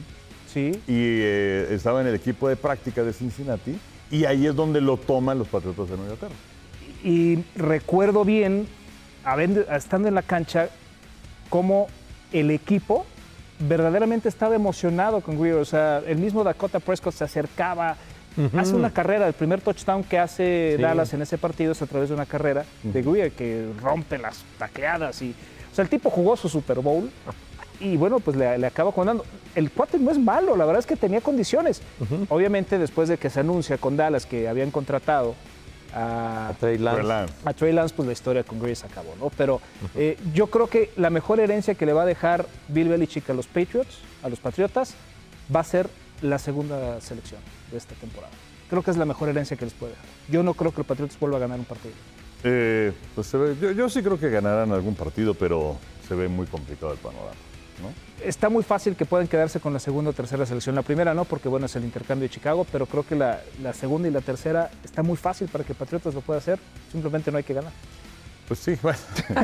[SPEAKER 3] Sí.
[SPEAKER 1] y eh, estaba en el equipo de práctica de Cincinnati y ahí es donde lo toman los Patriotas de Nueva Inglaterra.
[SPEAKER 3] Y recuerdo bien, habiendo- estando en la cancha, cómo el equipo verdaderamente estaba emocionado con Greer. O sea, el mismo Dakota Prescott se acercaba, hace una carrera. El primer touchdown que hace
[SPEAKER 2] Sí.
[SPEAKER 3] Dallas en ese partido es a través de una carrera de Greer que rompe las tacleadas. Y, o sea, el tipo jugó su Super Bowl. Y bueno, pues le, le acaba jugando. El cuate no es malo, la verdad es que tenía condiciones. Obviamente, después de que se anuncia con Dallas que habían contratado a,
[SPEAKER 2] A Trey Lance.
[SPEAKER 3] A Trey Lance, pues la historia con se acabó, ¿no? Pero eh, yo creo que la mejor herencia que le va a dejar Bill Belichick a los Patriots, a los Patriotas, va a ser la segunda selección de esta temporada. Creo que es la mejor herencia que les puede dejar. Yo no creo que los Patriots vuelva a ganar un partido.
[SPEAKER 1] Eh, pues se ve- yo, yo sí creo que ganarán algún partido, pero se ve muy complicado el panorama.
[SPEAKER 3] Está muy fácil que puedan quedarse con la segunda o tercera selección. La primera no, porque bueno, es el intercambio de Chicago, pero creo que la, la segunda y la tercera está muy fácil para que Patriotas lo pueda hacer. Simplemente no hay que ganar.
[SPEAKER 1] Pues sí, bueno.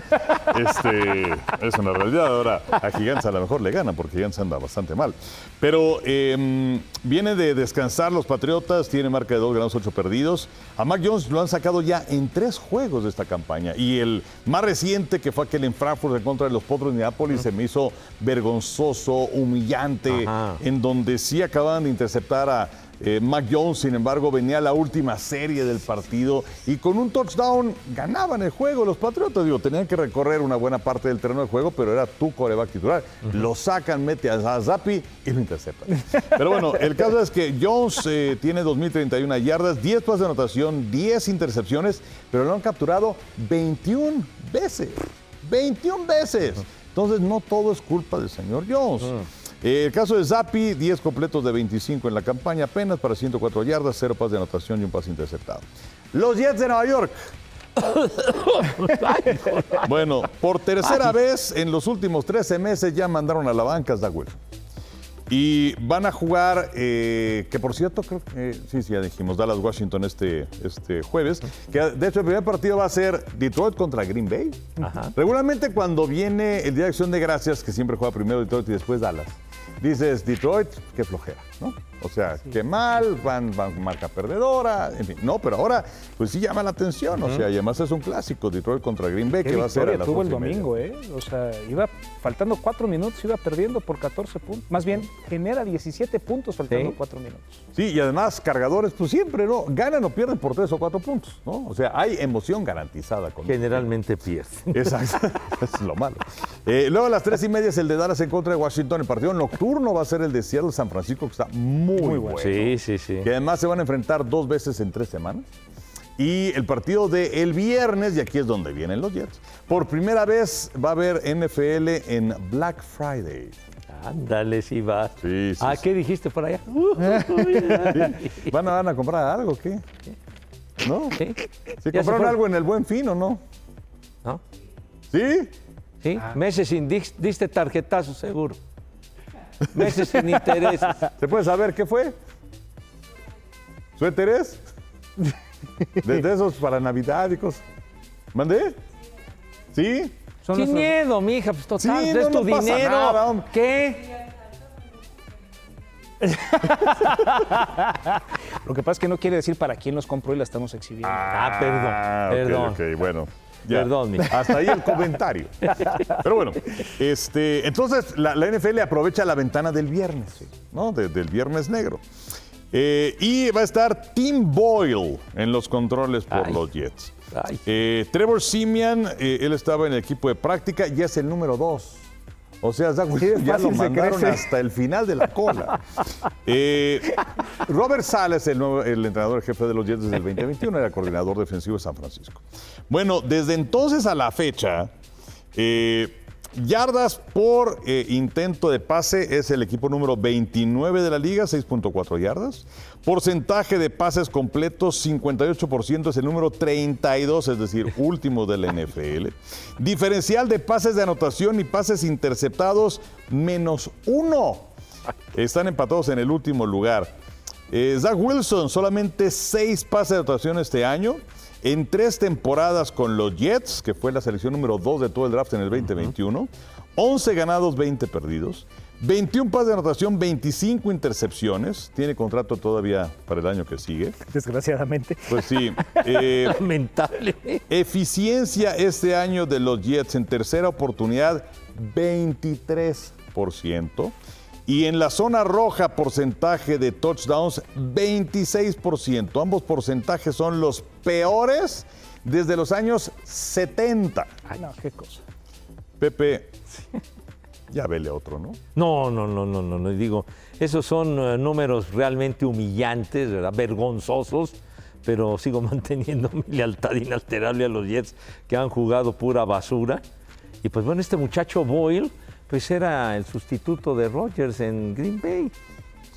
[SPEAKER 1] Este, es una realidad. Ahora, a Gigantes a lo mejor le gana, porque Gigantes anda bastante mal. Pero eh, viene de descansar los Patriotas, tiene marca de dos ganados, ocho perdidos. A Mac Jones lo han sacado ya en tres juegos de esta campaña. Y el más reciente, que fue aquel en Frankfurt en contra de los Potros de Neapolis, se me hizo vergonzoso, humillante,
[SPEAKER 2] Ajá.
[SPEAKER 1] en donde sí acababan de interceptar a eh, Mac Jones, sin embargo, venía la última serie del partido y con un touchdown ganaban el juego los Patriotas. Digo, tenían que recorrer una buena parte del terreno de juego, pero era tu coreback titular. Lo sacan, mete a Zappi y lo interceptan. Pero bueno, el caso es que Jones eh, tiene 2.031 yardas, 10 pases de anotación, 10 intercepciones, pero lo han capturado 21 veces. 21 veces. Entonces, no todo es culpa del señor Jones. Eh, el caso de Zappi, 10 completos de 25 en la campaña, apenas para 104 yardas, 0 pases de anotación y un pase interceptado. Los Jets de Nueva York. bueno, por tercera vez en los últimos 13 meses ya mandaron a la banca a. Y van a jugar, eh, que por cierto, creo que sí, sí, ya dijimos, Dallas Washington este, este jueves. Que de hecho el primer partido va a ser Detroit contra Green Bay. Regularmente cuando viene el Día de Acción de Gracias, que siempre juega primero Detroit y después Dallas, dices Detroit, qué flojera, ¿no? O sea, qué mal, van, van marca perdedora, en fin. No, pero ahora, pues sí llama la atención. O sea, y además es un clásico, Detroit contra Green Bay, que va a ser a las
[SPEAKER 3] tuvo el domingo, ¿eh? O sea, iba faltando cuatro minutos, iba perdiendo por 14 puntos. Más bien, genera 17 puntos faltando
[SPEAKER 2] Sí.
[SPEAKER 3] cuatro minutos.
[SPEAKER 1] Sí, y además cargadores, pues siempre, ¿no? Ganan o pierden por tres o cuatro puntos, ¿no? O sea, hay emoción garantizada con
[SPEAKER 2] Generalmente pierde.
[SPEAKER 1] Exacto, es lo malo. Eh, luego a las tres y media es el de Dallas en contra de Washington. El partido nocturno va a ser el de San Francisco, que está muy, bueno.
[SPEAKER 2] Sí, sí, sí.
[SPEAKER 1] Que además se van a enfrentar dos veces en tres semanas. Y el partido de el viernes, y aquí es donde vienen los Jets. Por primera vez va a haber NFL en Black Friday.
[SPEAKER 2] Ándale, si vas.
[SPEAKER 1] Sí, sí,
[SPEAKER 2] ¿Ah,
[SPEAKER 1] sí.
[SPEAKER 2] qué dijiste por allá?
[SPEAKER 1] ¿Van a, van a comprar algo o qué? ¿No?
[SPEAKER 2] ¿Sí?
[SPEAKER 1] ¿Sí
[SPEAKER 2] Ya se
[SPEAKER 1] compraron algo en el Buen Fin o no?
[SPEAKER 2] ¿No?
[SPEAKER 1] ¿Sí?
[SPEAKER 2] ¿Sí? Meses sin dis- diste tarjetazo, seguro. Meses sin intereses.
[SPEAKER 1] ¿Se puede saber qué fue? ¿Suéteres? De, de esos para Navidad y cosas. ¿Mandé? ¿Sí?
[SPEAKER 3] Son
[SPEAKER 2] Sin
[SPEAKER 3] nuestros-
[SPEAKER 2] miedo, mija, pues total,
[SPEAKER 1] Sí,
[SPEAKER 2] es tu
[SPEAKER 1] no pasa
[SPEAKER 2] dinero.
[SPEAKER 1] nada.
[SPEAKER 2] ¿Qué?
[SPEAKER 3] Lo que pasa es que no quiere decir para quién los compró y la estamos exhibiendo.
[SPEAKER 2] Ah, perdón,
[SPEAKER 1] Ah, ok,
[SPEAKER 2] perdón.
[SPEAKER 1] ok, bueno. Ya.
[SPEAKER 2] Perdón,
[SPEAKER 1] Hasta ahí el comentario. Pero bueno, este, entonces la, la NFL aprovecha la ventana del viernes, ¿no? De- del viernes negro. Eh, y va a estar Tim Boyle en los controles por
[SPEAKER 2] Ay.
[SPEAKER 1] los Jets. Eh, Trevor Simian, eh, él estaba en el equipo de práctica y es el número dos. O sea, Zach Wilson ya lo mandaron hasta el final de la cola. Eh, Robert Sales, el, nuevo, el entrenador jefe de los Jets desde el 2021, era coordinador defensivo de San Francisco. Bueno, desde entonces a la fecha, eh, yardas por eh, intento de pase es el equipo número 29 de la liga, 6.4 yardas. Porcentaje de pases completos, 58% es el número 32, es decir, último de la NFL. Diferencial de pases de anotación y pases interceptados, menos uno. Están empatados en el último lugar. Eh, Zach Wilson, solamente seis pases de anotación este año. En tres temporadas con los Jets, que fue la selección número dos de todo el draft en el 2021. 11 ganados, 20 perdidos. 21 pases de anotación, 25 intercepciones. Tiene contrato todavía para el año que sigue.
[SPEAKER 3] Desgraciadamente.
[SPEAKER 1] Pues sí. eh,
[SPEAKER 2] Lamentable.
[SPEAKER 1] Eficiencia este año de los Jets en tercera oportunidad, 23%. Y en la zona roja, porcentaje de touchdowns, 26%. Ambos porcentajes son los peores desde los años 70.
[SPEAKER 3] Ay, no, qué cosa.
[SPEAKER 1] Pepe, ya vele otro, ¿no?
[SPEAKER 2] No, no, no, no, no, no. Digo, esos son eh, números realmente humillantes, ¿verdad? vergonzosos, pero sigo manteniendo mi lealtad inalterable a los Jets que han jugado pura basura. Y pues bueno, este muchacho Boyle, pues era el sustituto de Rodgers en Green Bay.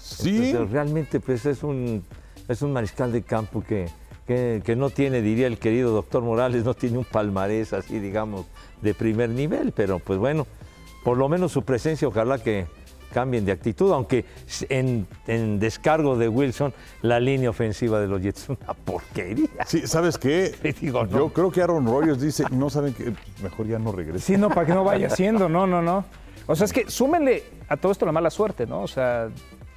[SPEAKER 1] Sí.
[SPEAKER 2] Entonces, realmente pues es un, es un mariscal de campo que, que, que no tiene, diría el querido doctor Morales, no tiene un palmarés así, digamos, de primer nivel, pero pues bueno, por lo menos su presencia, ojalá que, cambien de actitud, aunque en, en descargo de Wilson, la línea ofensiva de los Jets es una porquería.
[SPEAKER 1] Sí, ¿sabes qué?
[SPEAKER 2] Sí, digo, no.
[SPEAKER 1] Yo creo que Aaron Rodgers dice, no saben que mejor ya no regrese.
[SPEAKER 3] Sí, no, para que no vaya haciendo, no, no, no. O sea, es que súmenle a todo esto la mala suerte, ¿no? O sea,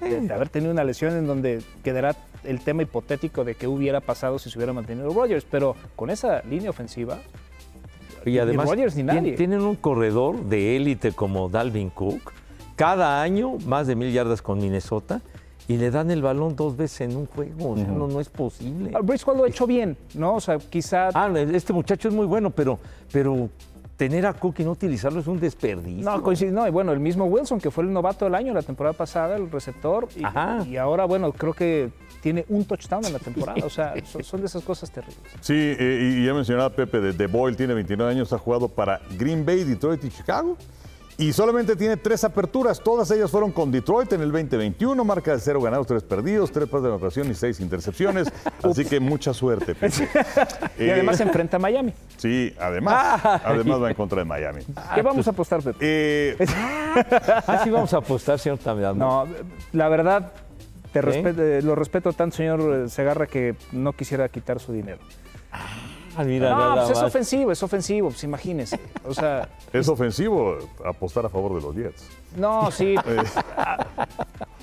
[SPEAKER 3] de, haber tenido una lesión en donde quedará el tema hipotético de qué hubiera pasado si se hubiera mantenido Rodgers, pero con esa línea ofensiva,
[SPEAKER 2] Y además
[SPEAKER 3] ni
[SPEAKER 2] tien-
[SPEAKER 3] nadie.
[SPEAKER 2] tienen un corredor de élite como Dalvin Cook, cada año más de mil yardas con Minnesota, y le dan el balón dos veces en un juego. O sea, no, no es posible.
[SPEAKER 3] Ah, Hall lo ha hecho bien, ¿no? O sea, quizá
[SPEAKER 2] Ah, este muchacho es muy bueno, pero, pero tener a Cook y no utilizarlo es un desperdicio.
[SPEAKER 3] No, coincide, no, y bueno, el mismo Wilson, que fue el novato del año la temporada pasada, el receptor, y,
[SPEAKER 2] Ajá.
[SPEAKER 3] y ahora, bueno, creo que tiene un touchdown en la temporada, o sea, son, son de esas cosas terribles.
[SPEAKER 1] Sí, eh, y ya mencionaba Pepe de, de Boyle, tiene 29 años, ha jugado para Green Bay, Detroit y Chicago. Y solamente tiene tres aperturas, todas ellas fueron con Detroit en el 2021, marca de cero ganados, tres perdidos, tres pases de anotación y seis intercepciones. Así que mucha suerte, Pepe.
[SPEAKER 3] Y
[SPEAKER 1] Eh,
[SPEAKER 3] además se enfrenta a Miami.
[SPEAKER 1] Sí, además, además va en contra de Miami.
[SPEAKER 3] ¿Qué vamos a apostar, Pepe?
[SPEAKER 1] Eh,
[SPEAKER 2] Ah, sí, vamos a apostar, señor Tamedan.
[SPEAKER 3] No, la verdad, te eh, lo respeto tanto, señor eh, Segarra, que no quisiera quitar su dinero.
[SPEAKER 2] Ah, mira,
[SPEAKER 3] No,
[SPEAKER 2] nada
[SPEAKER 3] pues es
[SPEAKER 2] más.
[SPEAKER 3] ofensivo, es ofensivo, pues imagínese. O sea,
[SPEAKER 1] es ofensivo apostar a favor de los Jets.
[SPEAKER 3] no, sí,
[SPEAKER 1] Eh,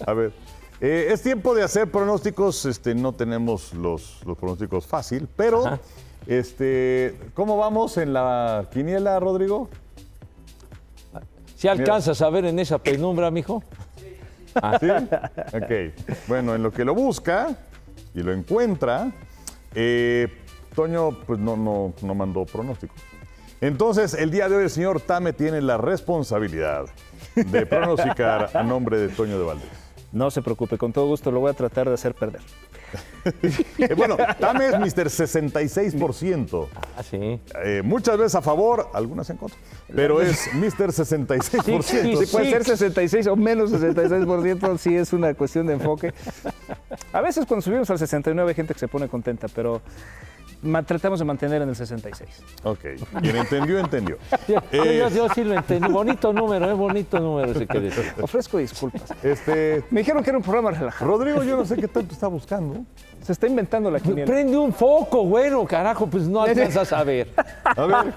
[SPEAKER 1] a ver, eh, es tiempo de hacer pronósticos. Este, no tenemos los, los pronósticos fácil, pero este, ¿cómo vamos en la quiniela, Rodrigo?
[SPEAKER 2] Si alcanzas a ver en esa penumbra, mijo.
[SPEAKER 1] ¿Sí? Ok. Bueno, en lo que lo busca y lo encuentra, eh, Toño pues no, no, no mandó pronóstico. Entonces, el día de hoy el señor Tame tiene la responsabilidad de pronosticar a nombre de Toño de Valdés.
[SPEAKER 3] no se preocupe, con todo gusto lo voy a tratar de hacer perder.
[SPEAKER 1] Eh, bueno, Tame es Mr. 66%.
[SPEAKER 2] Ah, sí.
[SPEAKER 1] Eh, muchas veces a favor, algunas en contra. Pero es Mr. 66%.
[SPEAKER 3] Sí, puede ser 66 o menos 66%, sí es una cuestión de enfoque. A veces cuando subimos al 69 hay gente que se pone contenta, pero tratamos de mantener en el 66.
[SPEAKER 1] Ok. Quien entendió, entendió.
[SPEAKER 2] Yo,
[SPEAKER 1] Eh,
[SPEAKER 2] yo- yo sí lo entendí. Bonito número, es bonito número ese que dice.
[SPEAKER 3] Ofrezco disculpas.
[SPEAKER 1] Este,
[SPEAKER 3] Me dijeron que era un programa relajado.
[SPEAKER 1] Rodrigo, yo no sé qué tanto está buscando.
[SPEAKER 3] Se está inventando la quiniela.
[SPEAKER 2] Prende un foco, güero, carajo, pues no alcanzas a ver.
[SPEAKER 1] A ver.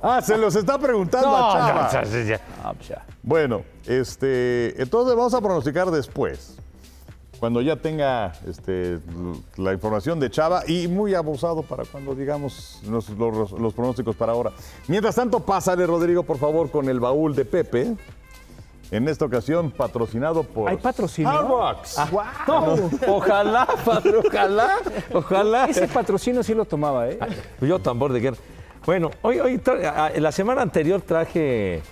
[SPEAKER 1] Ah, se los está preguntando a Chava.
[SPEAKER 2] no, ya- ya.
[SPEAKER 3] Ya.
[SPEAKER 1] Bueno, este, entonces vamos a pronosticar después. Cuando ya tenga este, la información de Chava y muy abusado para cuando digamos los, los- los pronósticos para ahora. Mientras tanto, pásale, Rodrigo, por favor, con el baúl de Pepe. En esta ocasión, patrocinado por
[SPEAKER 3] ¿Hay patrocinio?
[SPEAKER 1] Starbucks.
[SPEAKER 2] No, ojalá, padre, ojalá, ojalá.
[SPEAKER 3] Ese patrocinio sí lo tomaba, ¿eh?
[SPEAKER 2] Yo tambor de guerra. Bueno, hoy, hoy la semana anterior traje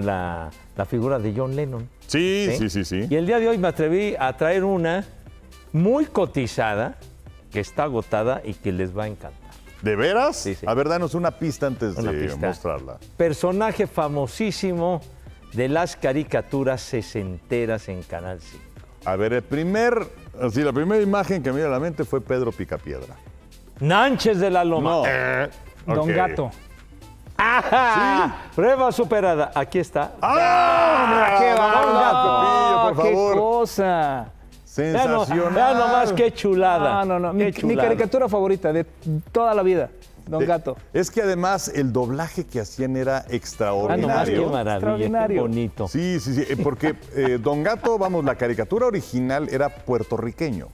[SPEAKER 2] la, la figura de John Lennon.
[SPEAKER 1] Sí, sí, sí, sí.
[SPEAKER 2] Y el día de hoy me atreví a traer una muy cotizada, que está agotada y que les va a encantar.
[SPEAKER 1] ¿De veras?
[SPEAKER 2] Sí, sí.
[SPEAKER 1] A ver, danos una pista antes
[SPEAKER 2] Una
[SPEAKER 1] de
[SPEAKER 2] pista.
[SPEAKER 1] mostrarla.
[SPEAKER 2] Personaje famosísimo de las caricaturas sesenteras en Canal 5.
[SPEAKER 1] A ver, el primer, así, la primera imagen que me viene a la mente fue Pedro Picapiedra.
[SPEAKER 2] Nanches de la Loma.
[SPEAKER 1] No.
[SPEAKER 2] Eh,
[SPEAKER 3] Don
[SPEAKER 1] Ok.
[SPEAKER 3] Gato.
[SPEAKER 2] ¡ajá! Prueba superada. Aquí está.
[SPEAKER 1] ¡Ah!
[SPEAKER 2] qué
[SPEAKER 1] Don
[SPEAKER 2] bárbaro!
[SPEAKER 3] ¡Qué cosa!
[SPEAKER 2] No-
[SPEAKER 1] Sensacional.
[SPEAKER 2] vean nomás qué chulada.
[SPEAKER 3] No, no, no.
[SPEAKER 2] Qué
[SPEAKER 3] Mi, caricatura favorita de toda la vida, Don
[SPEAKER 1] De-
[SPEAKER 3] Gato.
[SPEAKER 1] Es que además el doblaje que hacían era
[SPEAKER 2] Ah, nomás qué
[SPEAKER 1] extraordinario.
[SPEAKER 2] qué
[SPEAKER 3] Extraordinario.
[SPEAKER 2] bonito.
[SPEAKER 1] Sí, sí, sí, eh, porque eh, Don Gato, vamos, la caricatura original era puertorriqueño.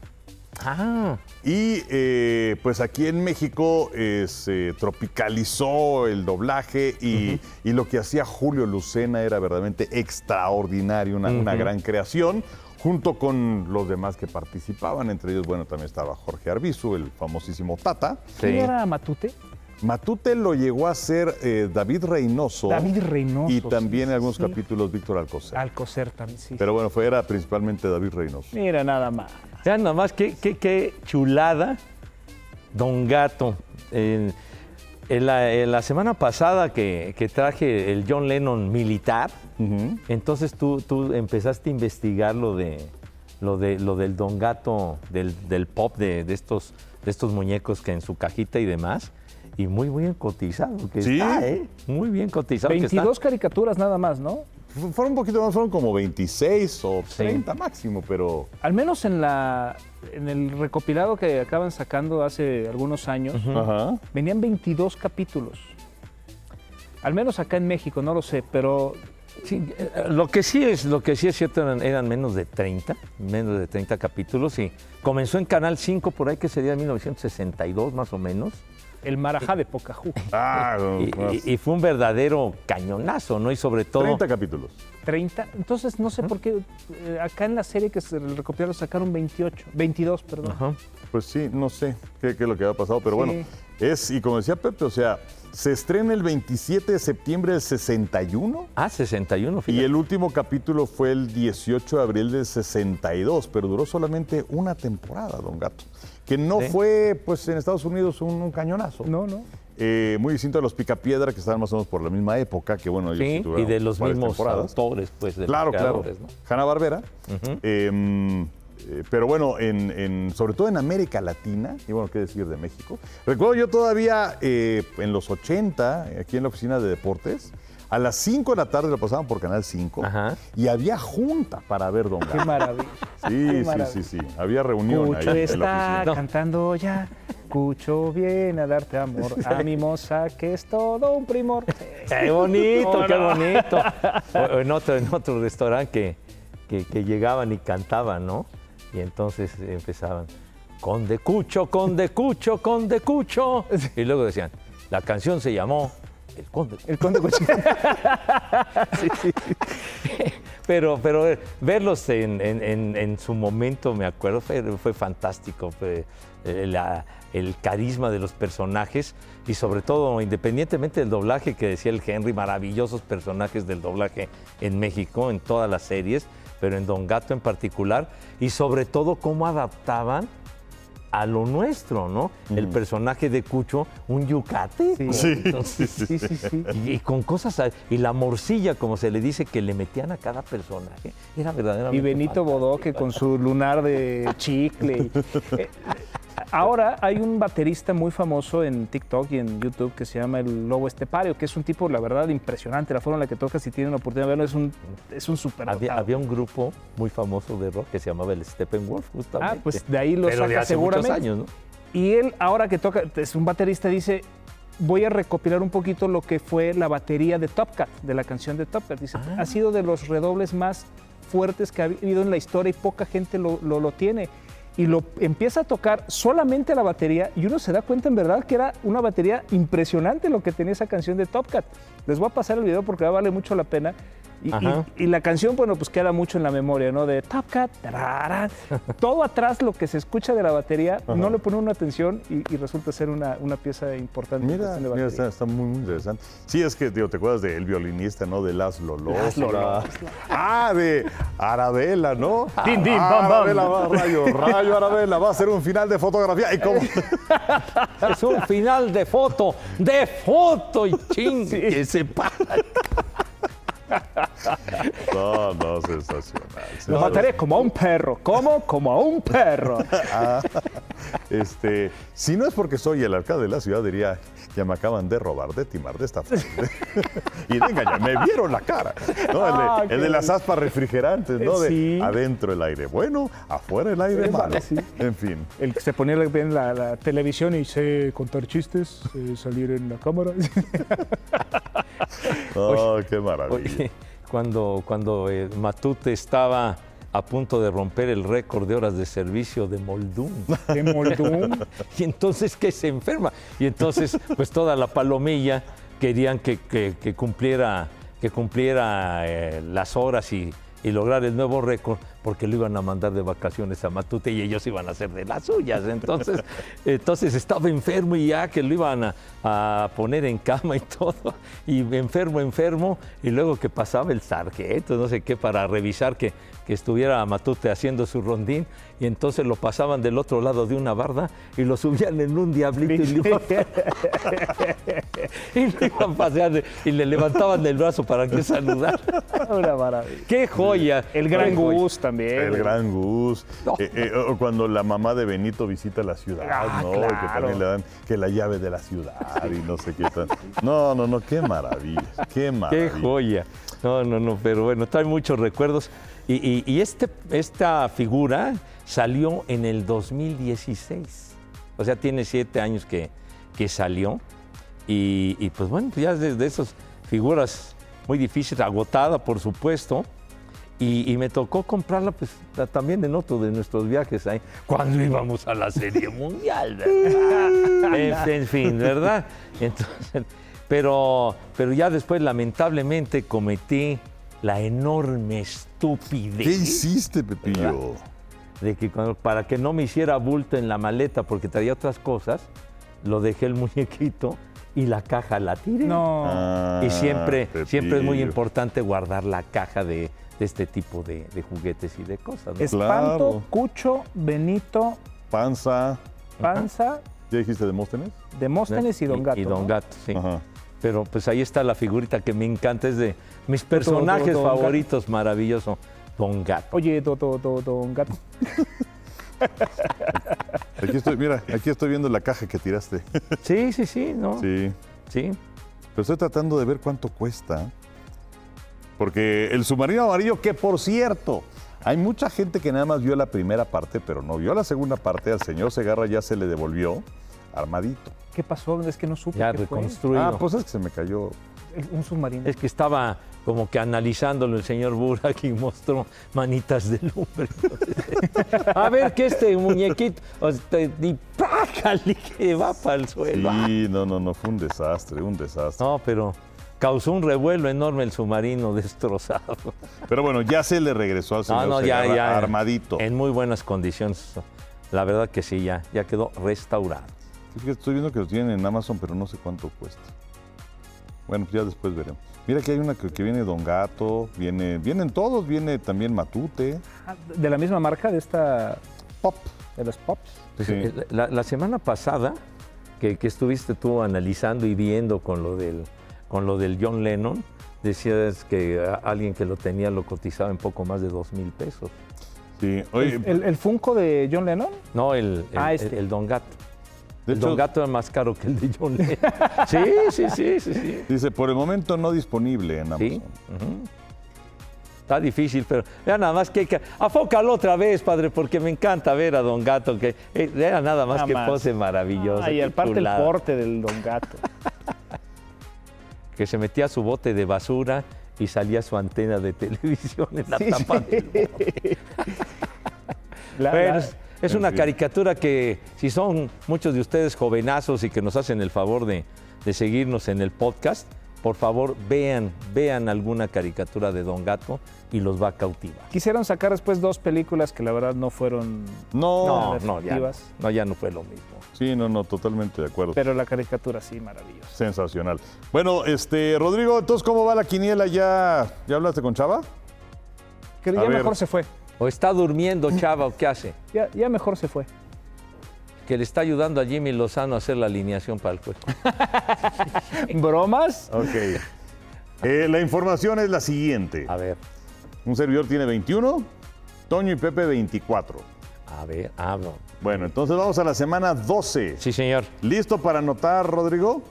[SPEAKER 2] Ah,
[SPEAKER 1] Y eh, pues aquí en México eh, se tropicalizó el doblaje y, y lo que hacía Julio Lucena era verdaderamente extraordinario, una, una gran creación, junto con los demás que participaban. Entre ellos, bueno, también estaba Jorge Arbizu, el famosísimo Tata.
[SPEAKER 3] ¿Quién
[SPEAKER 2] Sí.
[SPEAKER 3] era Matute?
[SPEAKER 1] Matute lo llegó a ser eh, David Reynoso.
[SPEAKER 3] David Reynoso,
[SPEAKER 1] Y también
[SPEAKER 3] sí,
[SPEAKER 1] en algunos
[SPEAKER 3] sí.
[SPEAKER 1] capítulos Víctor Alcocer.
[SPEAKER 3] Alcocer también, sí.
[SPEAKER 1] Pero bueno, fue, era principalmente David Reynoso.
[SPEAKER 3] Mira nada más.
[SPEAKER 2] Vean nomás qué, qué, qué chulada. Don Gato. En, en la, en la semana pasada que, que traje el John Lennon militar, entonces tú, tú empezaste a investigar lo de lo, de, lo del Don Gato, del, del pop, de, de estos, de estos muñecos que en su cajita y demás. y muy bien cotizado que
[SPEAKER 1] ¿Sí?
[SPEAKER 2] está, ¿eh? Muy bien cotizado que
[SPEAKER 3] 22 caricaturas nada más, ¿no?
[SPEAKER 1] Fu- Fueron un poquito más, fueron como 26 o 30 máximo, pero
[SPEAKER 3] Al menos en la en el recopilado que acaban sacando hace algunos años,
[SPEAKER 1] ajá.
[SPEAKER 3] venían 22 capítulos. Al menos acá en México, no lo sé, pero.
[SPEAKER 2] Sí, eh, lo que sí es, lo que sí es cierto eran, eran menos de 30, menos de 30 capítulos y comenzó en Canal 5 por ahí que sería 1962 más o menos.
[SPEAKER 3] El marajá de Pocahú.
[SPEAKER 1] Ah,
[SPEAKER 2] Y, y- y fue un verdadero cañonazo, ¿no? Y sobre todo
[SPEAKER 1] 30 capítulos.
[SPEAKER 3] 30. Entonces, no sé por qué eh, acá en la serie que se recopilaron sacaron 28, 22, perdón.
[SPEAKER 2] Ajá.
[SPEAKER 1] Pues sí, no sé qué, qué es lo que ha pasado, pero
[SPEAKER 3] Sí.
[SPEAKER 1] bueno, es, y como decía Pepe, o sea, se estrena el 27 de septiembre del 61
[SPEAKER 2] Ah, 61,
[SPEAKER 1] y
[SPEAKER 2] fíjate.
[SPEAKER 1] el último capítulo fue el 18 de abril del 62, pero duró solamente una temporada, Don Gato. Que no
[SPEAKER 2] Sí.
[SPEAKER 1] fue, pues en Estados Unidos, un, un cañonazo.
[SPEAKER 3] No, no.
[SPEAKER 1] Eh, muy distinto a los Picapiedra, que estaban más o menos por la misma época, que bueno, ellos sí
[SPEAKER 2] Sí, y de los mismos
[SPEAKER 1] temporadas.
[SPEAKER 2] autores, pues, de
[SPEAKER 1] Claro, claro. Hanna Barbera. pero bueno, en, en- sobre todo en América Latina, y bueno, qué decir de México. Recuerdo yo todavía eh, en los 80, aquí en la oficina de deportes, a las 5 de la tarde lo pasaban por Canal 5
[SPEAKER 2] Ajá.
[SPEAKER 1] y había junta para ver Don
[SPEAKER 3] Qué
[SPEAKER 1] Gato.
[SPEAKER 3] maravilla.
[SPEAKER 1] Sí,
[SPEAKER 3] Qué
[SPEAKER 1] sí,
[SPEAKER 3] maravilla.
[SPEAKER 1] sí, sí. Había reunión
[SPEAKER 3] Cucho
[SPEAKER 1] ahí en
[SPEAKER 3] está
[SPEAKER 1] la oficina.
[SPEAKER 3] Cantando ya. Cucho viene a darte amor. A mi moza que es todo un primor.
[SPEAKER 2] Qué bonito,
[SPEAKER 3] No,
[SPEAKER 2] qué
[SPEAKER 3] no.
[SPEAKER 2] bonito. O- o en, otro, en otro restaurante que, que- que llegaban y cantaban, ¿no? Y entonces empezaban, Conde Cucho, Conde Cucho, Conde Cucho. Y luego decían, la canción se llamó El Conde.
[SPEAKER 3] El conde Cucho.
[SPEAKER 2] Pero, pero eh, verlos en, en- su momento, me acuerdo, fue, fue fantástico. Fue, eh, la- el carisma de los personajes y sobre todo, independientemente del doblaje que decía el Henry, maravillosos personajes del doblaje en México, en todas las series, pero en Don Gato en particular, y sobre todo cómo adaptaban a lo nuestro, ¿no? El personaje de Cucho, un yucateco.
[SPEAKER 3] Sí.
[SPEAKER 2] Entonces,
[SPEAKER 3] Sí, sí, sí.
[SPEAKER 2] y, y con cosas, y la morcilla, como se le dice, que le metían a cada personaje, era verdaderamente.
[SPEAKER 3] Y Benito Bodoque con su lunar de chicle. ahora hay un baterista muy famoso en TikTok y en YouTube que se llama el Lobo Estepario, que es un tipo, la verdad, impresionante. La forma en la que toca, si tienen la oportunidad de verlo, es un, es un super
[SPEAKER 2] Había, había un grupo muy famoso de rock que se llamaba el Steppenwolf, justamente.
[SPEAKER 3] Ah, pues de ahí lo
[SPEAKER 2] Pero de
[SPEAKER 3] saca
[SPEAKER 2] hace
[SPEAKER 3] seguramente.
[SPEAKER 2] años, ¿no?
[SPEAKER 3] Y él, ahora que toca, es un baterista, dice, voy a recopilar un poquito lo que fue la batería de Top Cat, de la canción de Top Cat. Dice, ha sido de los redobles más fuertes que ha habido en la historia y poca gente lo, lo- lo tiene. Y lo empieza a tocar solamente la batería y uno se da cuenta en verdad que era una batería impresionante lo que tenía esa canción de Top Cat. Les voy a pasar el video porque vale mucho la pena. Y, y-
[SPEAKER 2] Ajá.
[SPEAKER 3] y la canción, bueno, pues queda mucho en la memoria, ¿no? De Top Cat, todo atrás lo que se escucha de la batería, no le pone una atención y, y resulta ser una, una pieza importante.
[SPEAKER 1] Mira,
[SPEAKER 3] de
[SPEAKER 1] está, está muy, muy interesante. Sí, es que, digo, ¿te acuerdas del violinista, no? De Laszlo Losla.
[SPEAKER 3] Laszlo Losla.
[SPEAKER 1] Ah, de Arabella, ¿no?
[SPEAKER 3] Din, din, bam, bam.
[SPEAKER 1] Arabella va, rayo, rayo Arabella, va a ser un final de fotografía. ¿Y cómo?
[SPEAKER 2] Es un final de foto, de foto y ching, que se para.
[SPEAKER 1] No, no, sensacional.
[SPEAKER 3] Lo mataré como a un perro. ¿Cómo? Como a un perro.
[SPEAKER 1] Este, si no es porque soy el alcalde de la ciudad, diría, ya me acaban de robar, de timar, de estafar. y de engañar, me vieron la cara. ¿no? El, de,
[SPEAKER 3] Ah,
[SPEAKER 1] el
[SPEAKER 3] qué
[SPEAKER 1] de las aspas refrigerantes, ¿no? De
[SPEAKER 3] Sí.
[SPEAKER 1] adentro el aire bueno, afuera el aire malo.
[SPEAKER 3] sí.
[SPEAKER 1] En fin.
[SPEAKER 3] El que se ponía en la, la televisión y sé contar chistes, sé salir en la cámara.
[SPEAKER 1] Oh, qué maravilla.
[SPEAKER 2] Oye, cuando, cuando eh, Matute estaba a punto de romper el récord de horas de servicio de Moldún.
[SPEAKER 3] De Moldún.
[SPEAKER 2] Y entonces que se enferma. Y entonces, pues toda la palomilla querían que, que- que cumpliera, que cumpliera eh, las horas y, y lograr el nuevo récord, porque lo iban a mandar de vacaciones a Matute y ellos iban a hacer de las suyas. Entonces, entonces estaba enfermo y ya que lo iban a, a poner en cama y todo. Y enfermo, enfermo. Y luego que pasaba el sargento, no sé qué, para revisar que, que estuviera Matute haciendo su rondín. Y entonces lo pasaban del otro lado de una barda y lo subían en un diablito y le iban, y le iban paseando y le levantaban el brazo para que saludara.
[SPEAKER 3] Una maravilla.
[SPEAKER 2] ¡Qué joya!
[SPEAKER 3] El gran
[SPEAKER 2] ¡Qué joya!
[SPEAKER 3] Gus también.
[SPEAKER 1] El gran Gus. Eh, eh, o cuando la mamá de Benito visita la ciudad,
[SPEAKER 3] Ah,
[SPEAKER 1] ¿no? Y Que
[SPEAKER 3] claro.
[SPEAKER 1] también le dan que la llave de la ciudad y no sé qué tal. No, no, no, qué maravilla, qué
[SPEAKER 2] Qué
[SPEAKER 1] maravilla.
[SPEAKER 2] joya. No, no, no, pero bueno, trae muchos recuerdos. Y, y- y este, esta figura salió en el 2016. O sea, tiene siete años que, que salió. Y, y, pues bueno, ya de, de esas figuras muy difíciles, agotada, por supuesto. Y, y me tocó comprarla pues ta- también en otro de nuestros viajes ahí, cuando íbamos a la Serie Mundial, ¿verdad? en, en fin, ¿verdad? Entonces, pero, pero ya después lamentablemente cometí la enorme estupidez
[SPEAKER 1] ¿Qué hiciste, Pepillo?
[SPEAKER 2] de que cuando- para que no me hiciera bulto en la maleta porque traía otras cosas, lo dejé el muñequito y la caja la tiré.
[SPEAKER 3] No.
[SPEAKER 1] Ah,
[SPEAKER 2] Y siempre, siempre es muy importante guardar la caja de, de este tipo de, de juguetes y de cosas. ¿no?
[SPEAKER 3] Espanto,
[SPEAKER 1] Claro.
[SPEAKER 3] Cucho, Benito,
[SPEAKER 1] Panza.
[SPEAKER 3] Panza,
[SPEAKER 1] ¿Ya dijiste Demóstenes?
[SPEAKER 3] Demóstenes y Don Gato.
[SPEAKER 2] Y Don
[SPEAKER 3] ¿no?
[SPEAKER 2] Gato, sí.
[SPEAKER 1] Ajá.
[SPEAKER 2] Pero pues ahí está la figurita que me encanta, es de mis personajes
[SPEAKER 3] Don Gato.
[SPEAKER 2] favoritos, maravilloso, Don Gato.
[SPEAKER 3] Oye, do- do- do- Don Gato.
[SPEAKER 1] Aquí estoy, mira, aquí estoy viendo la caja que tiraste.
[SPEAKER 2] Sí, sí, sí, ¿no?
[SPEAKER 1] Sí.
[SPEAKER 2] Sí.
[SPEAKER 1] Pero estoy tratando de ver cuánto cuesta. Porque el submarino amarillo, que por cierto, hay mucha gente que nada más vio la primera parte, pero no vio la segunda parte. Al señor Segarra ya se le devolvió armadito.
[SPEAKER 3] ¿Qué pasó? Es que no supe.
[SPEAKER 2] Ya
[SPEAKER 3] qué fue.
[SPEAKER 2] reconstruido.
[SPEAKER 1] Ah, pues es que se me cayó.
[SPEAKER 3] Un submarino.
[SPEAKER 2] Es que estaba como que analizándolo el señor Burak y mostró manitas de lumbre. A ver que este muñequito, sea, y ¡pácale! que va para el suelo.
[SPEAKER 1] Sí, no, no, no, fue un desastre, un desastre.
[SPEAKER 2] No, pero causó un revuelo enorme el submarino destrozado.
[SPEAKER 1] Pero bueno, ya se le regresó al señor
[SPEAKER 2] No, no, ya,
[SPEAKER 1] Segarra
[SPEAKER 2] ya.
[SPEAKER 1] armadito.
[SPEAKER 2] En muy buenas condiciones. La verdad que sí, ya, ya quedó restaurado.
[SPEAKER 1] Es que estoy viendo que lo tienen en Amazon, pero no sé cuánto cuesta. Bueno, pues ya después veremos. Mira que hay una que, que viene Don Gato, viene, vienen todos, viene también Matute,
[SPEAKER 3] Ah, De la misma marca de esta.
[SPEAKER 1] Pop.
[SPEAKER 3] De los Pops.
[SPEAKER 2] Pues,
[SPEAKER 1] Sí.
[SPEAKER 2] eh, la, la semana pasada que, que estuviste tú analizando y viendo con lo del, con lo del John Lennon, decías que alguien que lo tenía lo cotizaba en poco más de dos mil pesos.
[SPEAKER 1] Sí, oye,
[SPEAKER 3] ¿El, el, el Funko de John Lennon?
[SPEAKER 2] No, el, el,
[SPEAKER 3] Ah, este.
[SPEAKER 2] el- el Don Gato.
[SPEAKER 1] de
[SPEAKER 2] el
[SPEAKER 1] hecho,
[SPEAKER 2] Don Gato era más caro que el de John Lennon. sí, sí, sí, sí, sí.
[SPEAKER 1] dice, por el momento no disponible en Amazon.
[SPEAKER 2] Sí. Está difícil, pero ya nada más que hay que... Afócalo otra vez, padre, porque me encanta ver a Don Gato, que eh, era nada más
[SPEAKER 3] Nada
[SPEAKER 2] que
[SPEAKER 3] más.
[SPEAKER 2] pose maravillosa.
[SPEAKER 3] Ay,
[SPEAKER 2] qué
[SPEAKER 3] aparte el porte del Don Gato.
[SPEAKER 2] que se metía su bote de basura y salía su antena de televisión en la
[SPEAKER 3] Sí,
[SPEAKER 2] tapa
[SPEAKER 3] sí.
[SPEAKER 2] del bote.
[SPEAKER 3] La-
[SPEAKER 2] Bueno,
[SPEAKER 3] la-
[SPEAKER 2] es, una caricatura que si son muchos de ustedes jovenazos y que nos hacen el favor de, de seguirnos en el podcast, por favor vean, vean alguna caricatura de Don Gato y los va a cautivar.
[SPEAKER 3] Quisieron sacar después dos películas que la verdad no fueron.
[SPEAKER 1] No,
[SPEAKER 2] No, ya, no, ya no fue lo mismo.
[SPEAKER 1] sí, no, no, totalmente de acuerdo.
[SPEAKER 3] Pero la caricatura sí, maravillosa.
[SPEAKER 1] Sensacional. Bueno, este, Rodrigo, entonces, ¿cómo va la quiniela? ¿Ya, ya hablaste con Chava?
[SPEAKER 3] Que
[SPEAKER 1] A
[SPEAKER 3] ya
[SPEAKER 1] ver.
[SPEAKER 3] mejor se fue.
[SPEAKER 2] O está durmiendo Chava o qué hace,
[SPEAKER 3] Ya, ya mejor se fue.
[SPEAKER 2] Que le está ayudando a Jimmy Lozano a hacer la alineación para el juego.
[SPEAKER 3] ¿Bromas?
[SPEAKER 1] Ok. Eh, la información es la siguiente.
[SPEAKER 2] A ver,
[SPEAKER 1] Un servidor tiene 21, Toño y Pepe 24.
[SPEAKER 2] a ver, hablo.
[SPEAKER 1] Bueno, entonces vamos a la semana 12.
[SPEAKER 2] Sí, señor.
[SPEAKER 1] ¿Listo para anotar, Rodrigo?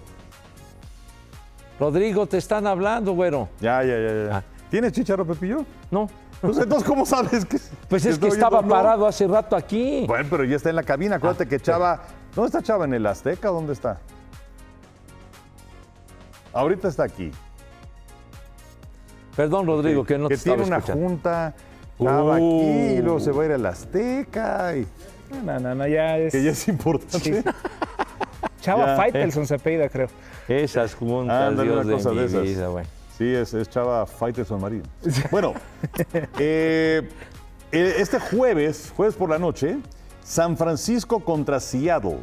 [SPEAKER 2] Rodrigo, te están hablando, güero.
[SPEAKER 1] Ya, ya, ya. ya.
[SPEAKER 2] Ah.
[SPEAKER 1] ¿Tienes chicharo, Pepillo?
[SPEAKER 2] No.
[SPEAKER 1] Pues entonces, ¿cómo sabes que.?
[SPEAKER 2] Pues es que estaba
[SPEAKER 1] oyendo?
[SPEAKER 2] Parado hace rato aquí.
[SPEAKER 1] Bueno, pero ya está en la cabina. Acuérdate que Chava. ¿Dónde está Chava? ¿En el Azteca? ¿Dónde está? Ahorita está aquí.
[SPEAKER 2] Perdón, Rodrigo, que no te
[SPEAKER 1] que tiene una
[SPEAKER 2] escuchando.
[SPEAKER 1] junta. Chava aquí
[SPEAKER 2] Uh.
[SPEAKER 1] y luego se va a ir al Azteca. Y,
[SPEAKER 3] No, no, no, ya es.
[SPEAKER 1] que ya es importante.
[SPEAKER 3] Chava. Faitelson se apellida, creo.
[SPEAKER 2] Esas juntas,
[SPEAKER 1] Ándale,
[SPEAKER 2] Dios
[SPEAKER 1] una
[SPEAKER 2] de
[SPEAKER 1] cosa
[SPEAKER 2] mi
[SPEAKER 1] de esas.
[SPEAKER 2] vida, güey.
[SPEAKER 1] Sí, es, es Chava Faitelson Marín. Bueno, eh, eh, este jueves, jueves por la noche, San Francisco contra Seattle.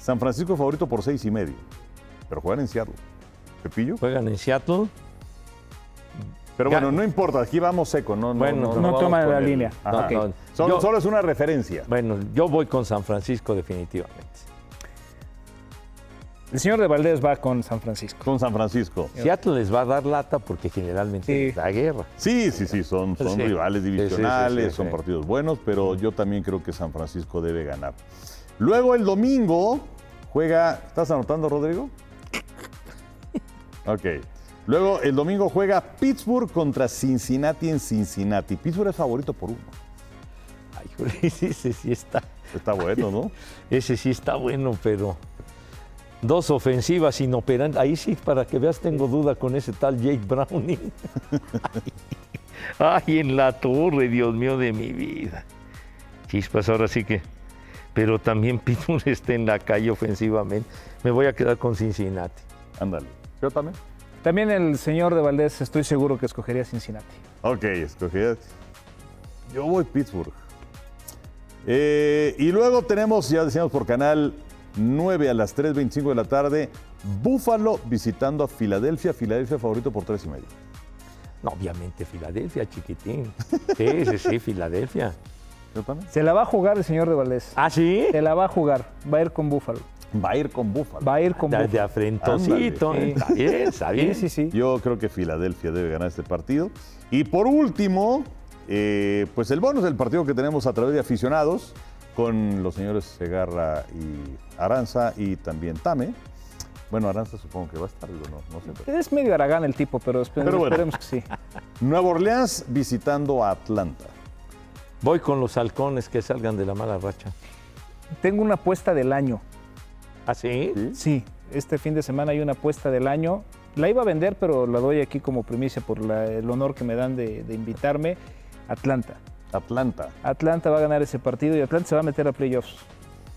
[SPEAKER 1] San Francisco favorito por seis y medio. Pero juegan en Seattle. Pepillo.
[SPEAKER 2] Juegan en Seattle.
[SPEAKER 1] Pero bueno, no importa, aquí vamos seco. No, no,
[SPEAKER 2] Bueno,
[SPEAKER 1] no,
[SPEAKER 2] no
[SPEAKER 1] vamos
[SPEAKER 3] toma la
[SPEAKER 1] el-
[SPEAKER 3] línea.
[SPEAKER 1] Ajá.
[SPEAKER 2] No, no.
[SPEAKER 1] Solo,
[SPEAKER 2] Yo-
[SPEAKER 1] solo es una referencia.
[SPEAKER 2] Bueno, yo voy con San Francisco definitivamente.
[SPEAKER 3] El señor de Valdés va con San Francisco.
[SPEAKER 1] Con San Francisco.
[SPEAKER 2] Seattle les va a dar lata porque generalmente
[SPEAKER 3] Sí.
[SPEAKER 2] da guerra.
[SPEAKER 1] Sí, sí, sí, son, son
[SPEAKER 2] Sí.
[SPEAKER 1] rivales
[SPEAKER 2] Sí, sí, sí,
[SPEAKER 1] divisionales,
[SPEAKER 2] sí,
[SPEAKER 1] son
[SPEAKER 2] sí.
[SPEAKER 1] partidos buenos, pero yo también creo que San Francisco debe ganar. Luego el domingo juega. ¿Estás anotando, Rodrigo? Ok. Luego el domingo juega Pittsburgh contra Cincinnati en Cincinnati. Pittsburgh es favorito por uno.
[SPEAKER 2] Ay, joder, ese sí está,
[SPEAKER 1] Está bueno, ¿no?
[SPEAKER 2] ese sí está bueno, pero dos ofensivas inoperantes. Ahí sí, para que veas, tengo duda con ese tal Jake Browning. Ay, en la torre, Dios mío de mi vida. Chispas, ahora sí que. Pero también Pittsburgh está en la calle ofensivamente. Me voy a quedar con Cincinnati.
[SPEAKER 1] Ándale. Yo también.
[SPEAKER 3] También el señor de Valdés estoy seguro que escogería Cincinnati.
[SPEAKER 1] Ok, escogí. Yo voy Pittsburgh. Eh, y luego tenemos, ya decíamos por canal 9 a las 3.25 de la tarde, Buffalo visitando a Filadelfia. Filadelfia favorito por 3 y medio.
[SPEAKER 2] No, obviamente Filadelfia, chiquitín. Sí, sí, sí, Filadelfia.
[SPEAKER 1] Yo también.
[SPEAKER 3] Se la va a jugar el señor de Valdés.
[SPEAKER 2] ¿Ah, sí?
[SPEAKER 3] Se la va a jugar. Va a ir con Búfalo.
[SPEAKER 1] Va a ir con Buffalo.
[SPEAKER 3] Va a ir con
[SPEAKER 2] De, de
[SPEAKER 3] Búfalo.
[SPEAKER 2] afrentosito.
[SPEAKER 3] Ándale.
[SPEAKER 2] Está bien, está bien.
[SPEAKER 3] Sí, sí, sí.
[SPEAKER 1] Yo creo que Filadelfia debe ganar este partido. Y por último, eh, pues el bonus del partido que tenemos a través de aficionados con los señores Segarra y Aranza y también Tame. Bueno, Aranza supongo que va a estar, digo, no, no sé. pero-
[SPEAKER 3] Es medio aragán el tipo, pero, espe-
[SPEAKER 1] Pero bueno.
[SPEAKER 3] esperemos que sí.
[SPEAKER 1] Nueva Orleans visitando a Atlanta.
[SPEAKER 2] Voy con los halcones que salgan de la mala racha.
[SPEAKER 3] Tengo una apuesta del año.
[SPEAKER 2] ¿Ah, sí?
[SPEAKER 1] ¿Sí?
[SPEAKER 3] Sí, este fin de semana hay una apuesta del año. La iba a vender, pero la doy aquí como primicia por la- el honor que me dan de, de invitarme. Atlanta.
[SPEAKER 1] Atlanta.
[SPEAKER 3] Atlanta va a ganar ese partido y Atlanta se va a meter a playoffs.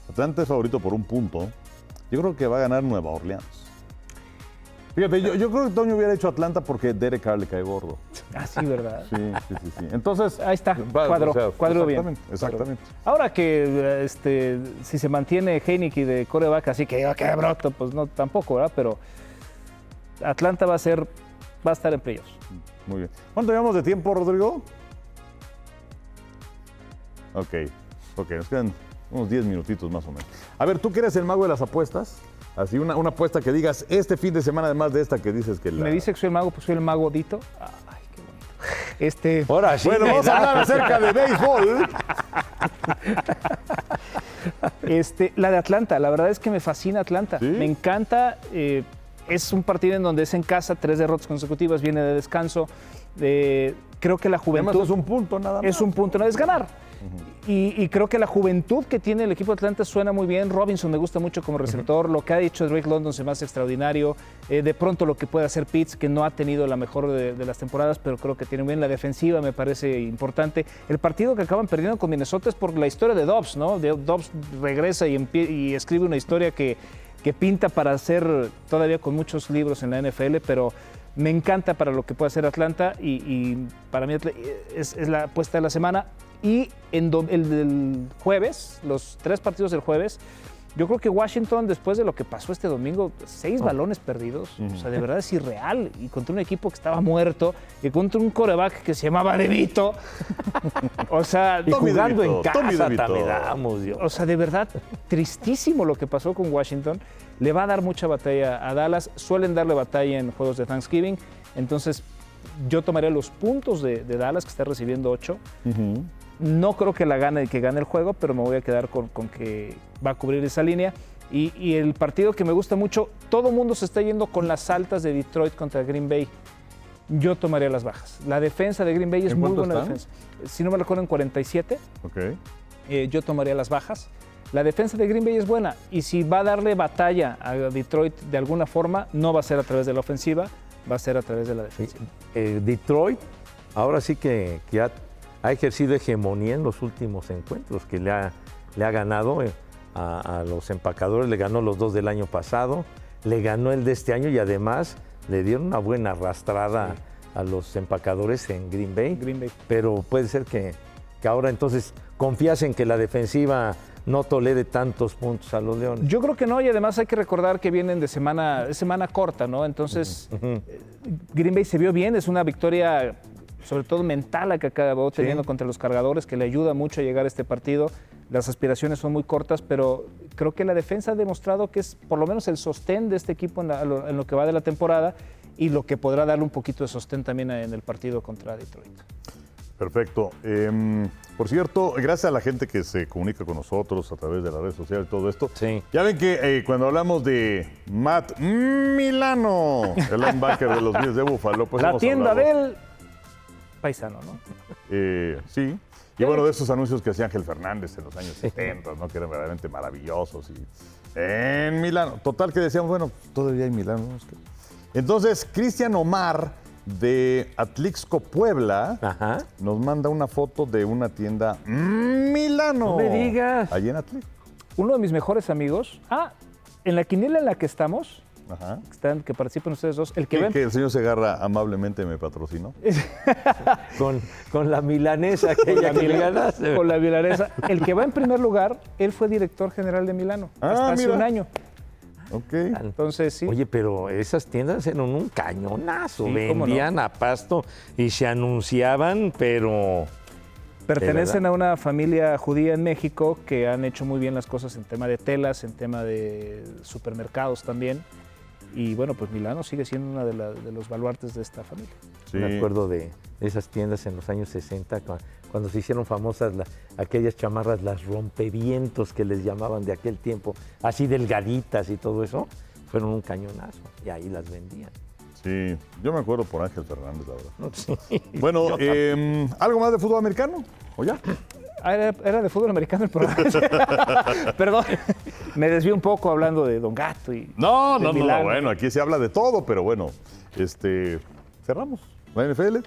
[SPEAKER 1] Atlanta es favorito por un punto. Yo creo que va a ganar Nueva Orleans. Fíjate, yo, yo creo que Toño hubiera hecho Atlanta porque Derek Carr le cae gordo.
[SPEAKER 3] Ah, sí, ¿verdad?
[SPEAKER 1] Sí, sí, sí. sí. Entonces.
[SPEAKER 3] Ahí está,
[SPEAKER 1] va,
[SPEAKER 3] cuadro,
[SPEAKER 1] o sea,
[SPEAKER 3] cuadro bien.
[SPEAKER 1] exactamente.
[SPEAKER 3] Ahora que eh, este, si se mantiene Heineken de coreback, así que "Ah, qué broto, pues no tampoco, ¿verdad? Pero Atlanta va a ser, va a estar en playoffs.
[SPEAKER 1] Muy bien. ¿Cuánto llevamos de tiempo, Rodrigo? Ok, ok, nos quedan unos 10 minutitos más o menos. A ver, ¿tú que eres el mago de las apuestas? Así, una, una apuesta que digas este fin de semana, además de esta que dices que la...
[SPEAKER 3] Me dice que soy el mago, pues soy el mago Dito. Ay, qué bonito. Este,
[SPEAKER 2] Ahora sí.
[SPEAKER 1] Bueno, vamos a hablar acerca de béisbol.
[SPEAKER 3] Este, la de Atlanta, la verdad es que me fascina Atlanta.
[SPEAKER 1] ¿Sí?
[SPEAKER 3] Me encanta. eh, es un partido en donde es en casa, tres derrotas consecutivas, viene de descanso. Eh, creo que la
[SPEAKER 1] Además
[SPEAKER 3] juventud
[SPEAKER 1] es un punto nada más.
[SPEAKER 3] es un punto, no es ganar. Y, y creo que la juventud que tiene el equipo de Atlanta suena muy bien. Robinson me gusta mucho como receptor. Lo que ha hecho Drake London se me hace extraordinario. Eh, de pronto lo que puede hacer Pitts, que no ha tenido la mejor de, de las temporadas, pero creo que tiene bien la defensiva, me parece importante. El partido que acaban perdiendo con Minnesota es por la historia de Dobbs, ¿no? De- Dobbs regresa y, escribe una historia que, que pinta para hacer todavía con muchos libros en la NFL, pero me encanta para lo que puede hacer Atlanta y, y para mí es la apuesta de la semana. Y en do- el jueves, los tres partidos del jueves, yo creo que Washington, después de lo que pasó este domingo, seis balones perdidos, o sea, de verdad es irreal. Y contra un equipo que estaba muerto, y contra un coreback que se llamaba Devito. o sea,
[SPEAKER 2] Y jugando en casa también damos, Dios.
[SPEAKER 3] o sea, de verdad, tristísimo lo que pasó con Washington. Le va a dar mucha batalla a Dallas. Suelen darle batalla en juegos de Thanksgiving. Entonces, yo tomaría los puntos de, de Dallas, que está recibiendo 8. No creo que la gane, que gane el juego, pero me voy a quedar con, con que va a cubrir esa línea. Y, y el partido que me gusta mucho, todo el mundo se está yendo con las altas de Detroit contra Green Bay. Yo tomaría las bajas. La defensa de Green Bay es
[SPEAKER 1] ¿En
[SPEAKER 3] muy buena
[SPEAKER 1] están?
[SPEAKER 3] defensa. Si no me recuerdo, en 47
[SPEAKER 1] Ok.
[SPEAKER 3] eh, yo tomaría las bajas. La defensa de Green Bay es buena y si va a darle batalla a Detroit de alguna forma, no va a ser a través de la ofensiva, va a ser a través de la defensa.
[SPEAKER 2] Eh, Detroit, ahora sí que, que ha, ha ejercido hegemonía en los últimos encuentros, que le ha, le ha ganado eh, a, a los empacadores, le ganó los dos del año pasado, le ganó el de este año y además le dieron una buena arrastrada a los empacadores en Green Bay.
[SPEAKER 3] Green Bay.
[SPEAKER 2] Pero puede ser que, que ahora entonces confías en que la defensiva no tolere tantos puntos a los Leones.
[SPEAKER 3] Yo creo que no, y además hay que recordar que vienen de semana, semana corta, ¿no? Entonces, eh, Green Bay se vio bien, es una victoria sobre todo mental la que acabó teniendo contra los cargadores, que le ayuda mucho a llegar a este partido. las aspiraciones son muy cortas, pero creo que la defensa ha demostrado que es por lo menos el sostén de este equipo en, la- en lo que va de la temporada y lo que podrá darle un poquito de sostén también en el partido contra Detroit.
[SPEAKER 1] Perfecto. Em, por cierto, gracias a la gente que se comunica con nosotros a través de las redes sociales y todo esto.
[SPEAKER 2] Sí.
[SPEAKER 1] Ya ven que eh, cuando hablamos de Matt Milano, el linebacker de los Bills de Buffalo, pues
[SPEAKER 3] la
[SPEAKER 1] hemos
[SPEAKER 3] tienda
[SPEAKER 1] hablado-
[SPEAKER 3] del paisano, ¿no?
[SPEAKER 1] Eh, sí. Y bueno, de esos anuncios que hacía Ángel Fernández en los años 70, ¿no? Que eran verdaderamente maravillosos. Y en Milano. Total que decíamos, bueno, todavía hay Milano. ¿no? Es que- Entonces, Cristian Omar de Atlixco, Puebla,
[SPEAKER 2] Ajá.
[SPEAKER 1] nos manda una foto de una tienda Milano.
[SPEAKER 2] No me digas.
[SPEAKER 1] Allí en Atlixco.
[SPEAKER 3] Uno de mis mejores amigos, ah, en la quiniela en la que estamos,
[SPEAKER 1] Ajá.
[SPEAKER 3] que, están, que participan ustedes dos, el que
[SPEAKER 1] Que,
[SPEAKER 3] ven
[SPEAKER 1] que el señor Segarra amablemente me patrocinó.
[SPEAKER 2] Con, con la milanesa aquella que le ganaste.
[SPEAKER 3] con la milanesa. El que va en primer lugar, él fue director general de Milano
[SPEAKER 1] Ah,
[SPEAKER 3] hasta hace
[SPEAKER 1] mira.
[SPEAKER 3] un año.
[SPEAKER 1] Ok.
[SPEAKER 3] Entonces, sí.
[SPEAKER 2] Oye, pero esas tiendas eran un cañonazo.
[SPEAKER 3] Sí, cómo no.
[SPEAKER 2] Vendían a pasto y se anunciaban, pero
[SPEAKER 3] Pertenecen a una familia judía en México que han hecho muy bien las cosas en tema de telas, en tema de supermercados también. Y bueno, pues Milano sigue siendo uno de, la- de los baluartes de esta familia.
[SPEAKER 1] Sí.
[SPEAKER 2] me acuerdo de esas tiendas en los años 60, cua- cuando se hicieron famosas la- aquellas chamarras, las rompevientos que les llamaban de aquel tiempo, así delgaditas y todo eso, fueron un cañonazo y ahí las vendían.
[SPEAKER 1] Sí, yo me acuerdo por Ángel Fernández, la verdad. Bueno, em, ¿algo más de fútbol americano? ¿O ya?
[SPEAKER 3] Ah, era, era de fútbol americano el programa. Perdón, me desvío un poco hablando de Don Gato y
[SPEAKER 1] No,
[SPEAKER 3] de
[SPEAKER 1] no, no, bueno, aquí se habla de todo, pero bueno, este, cerramos la NFL.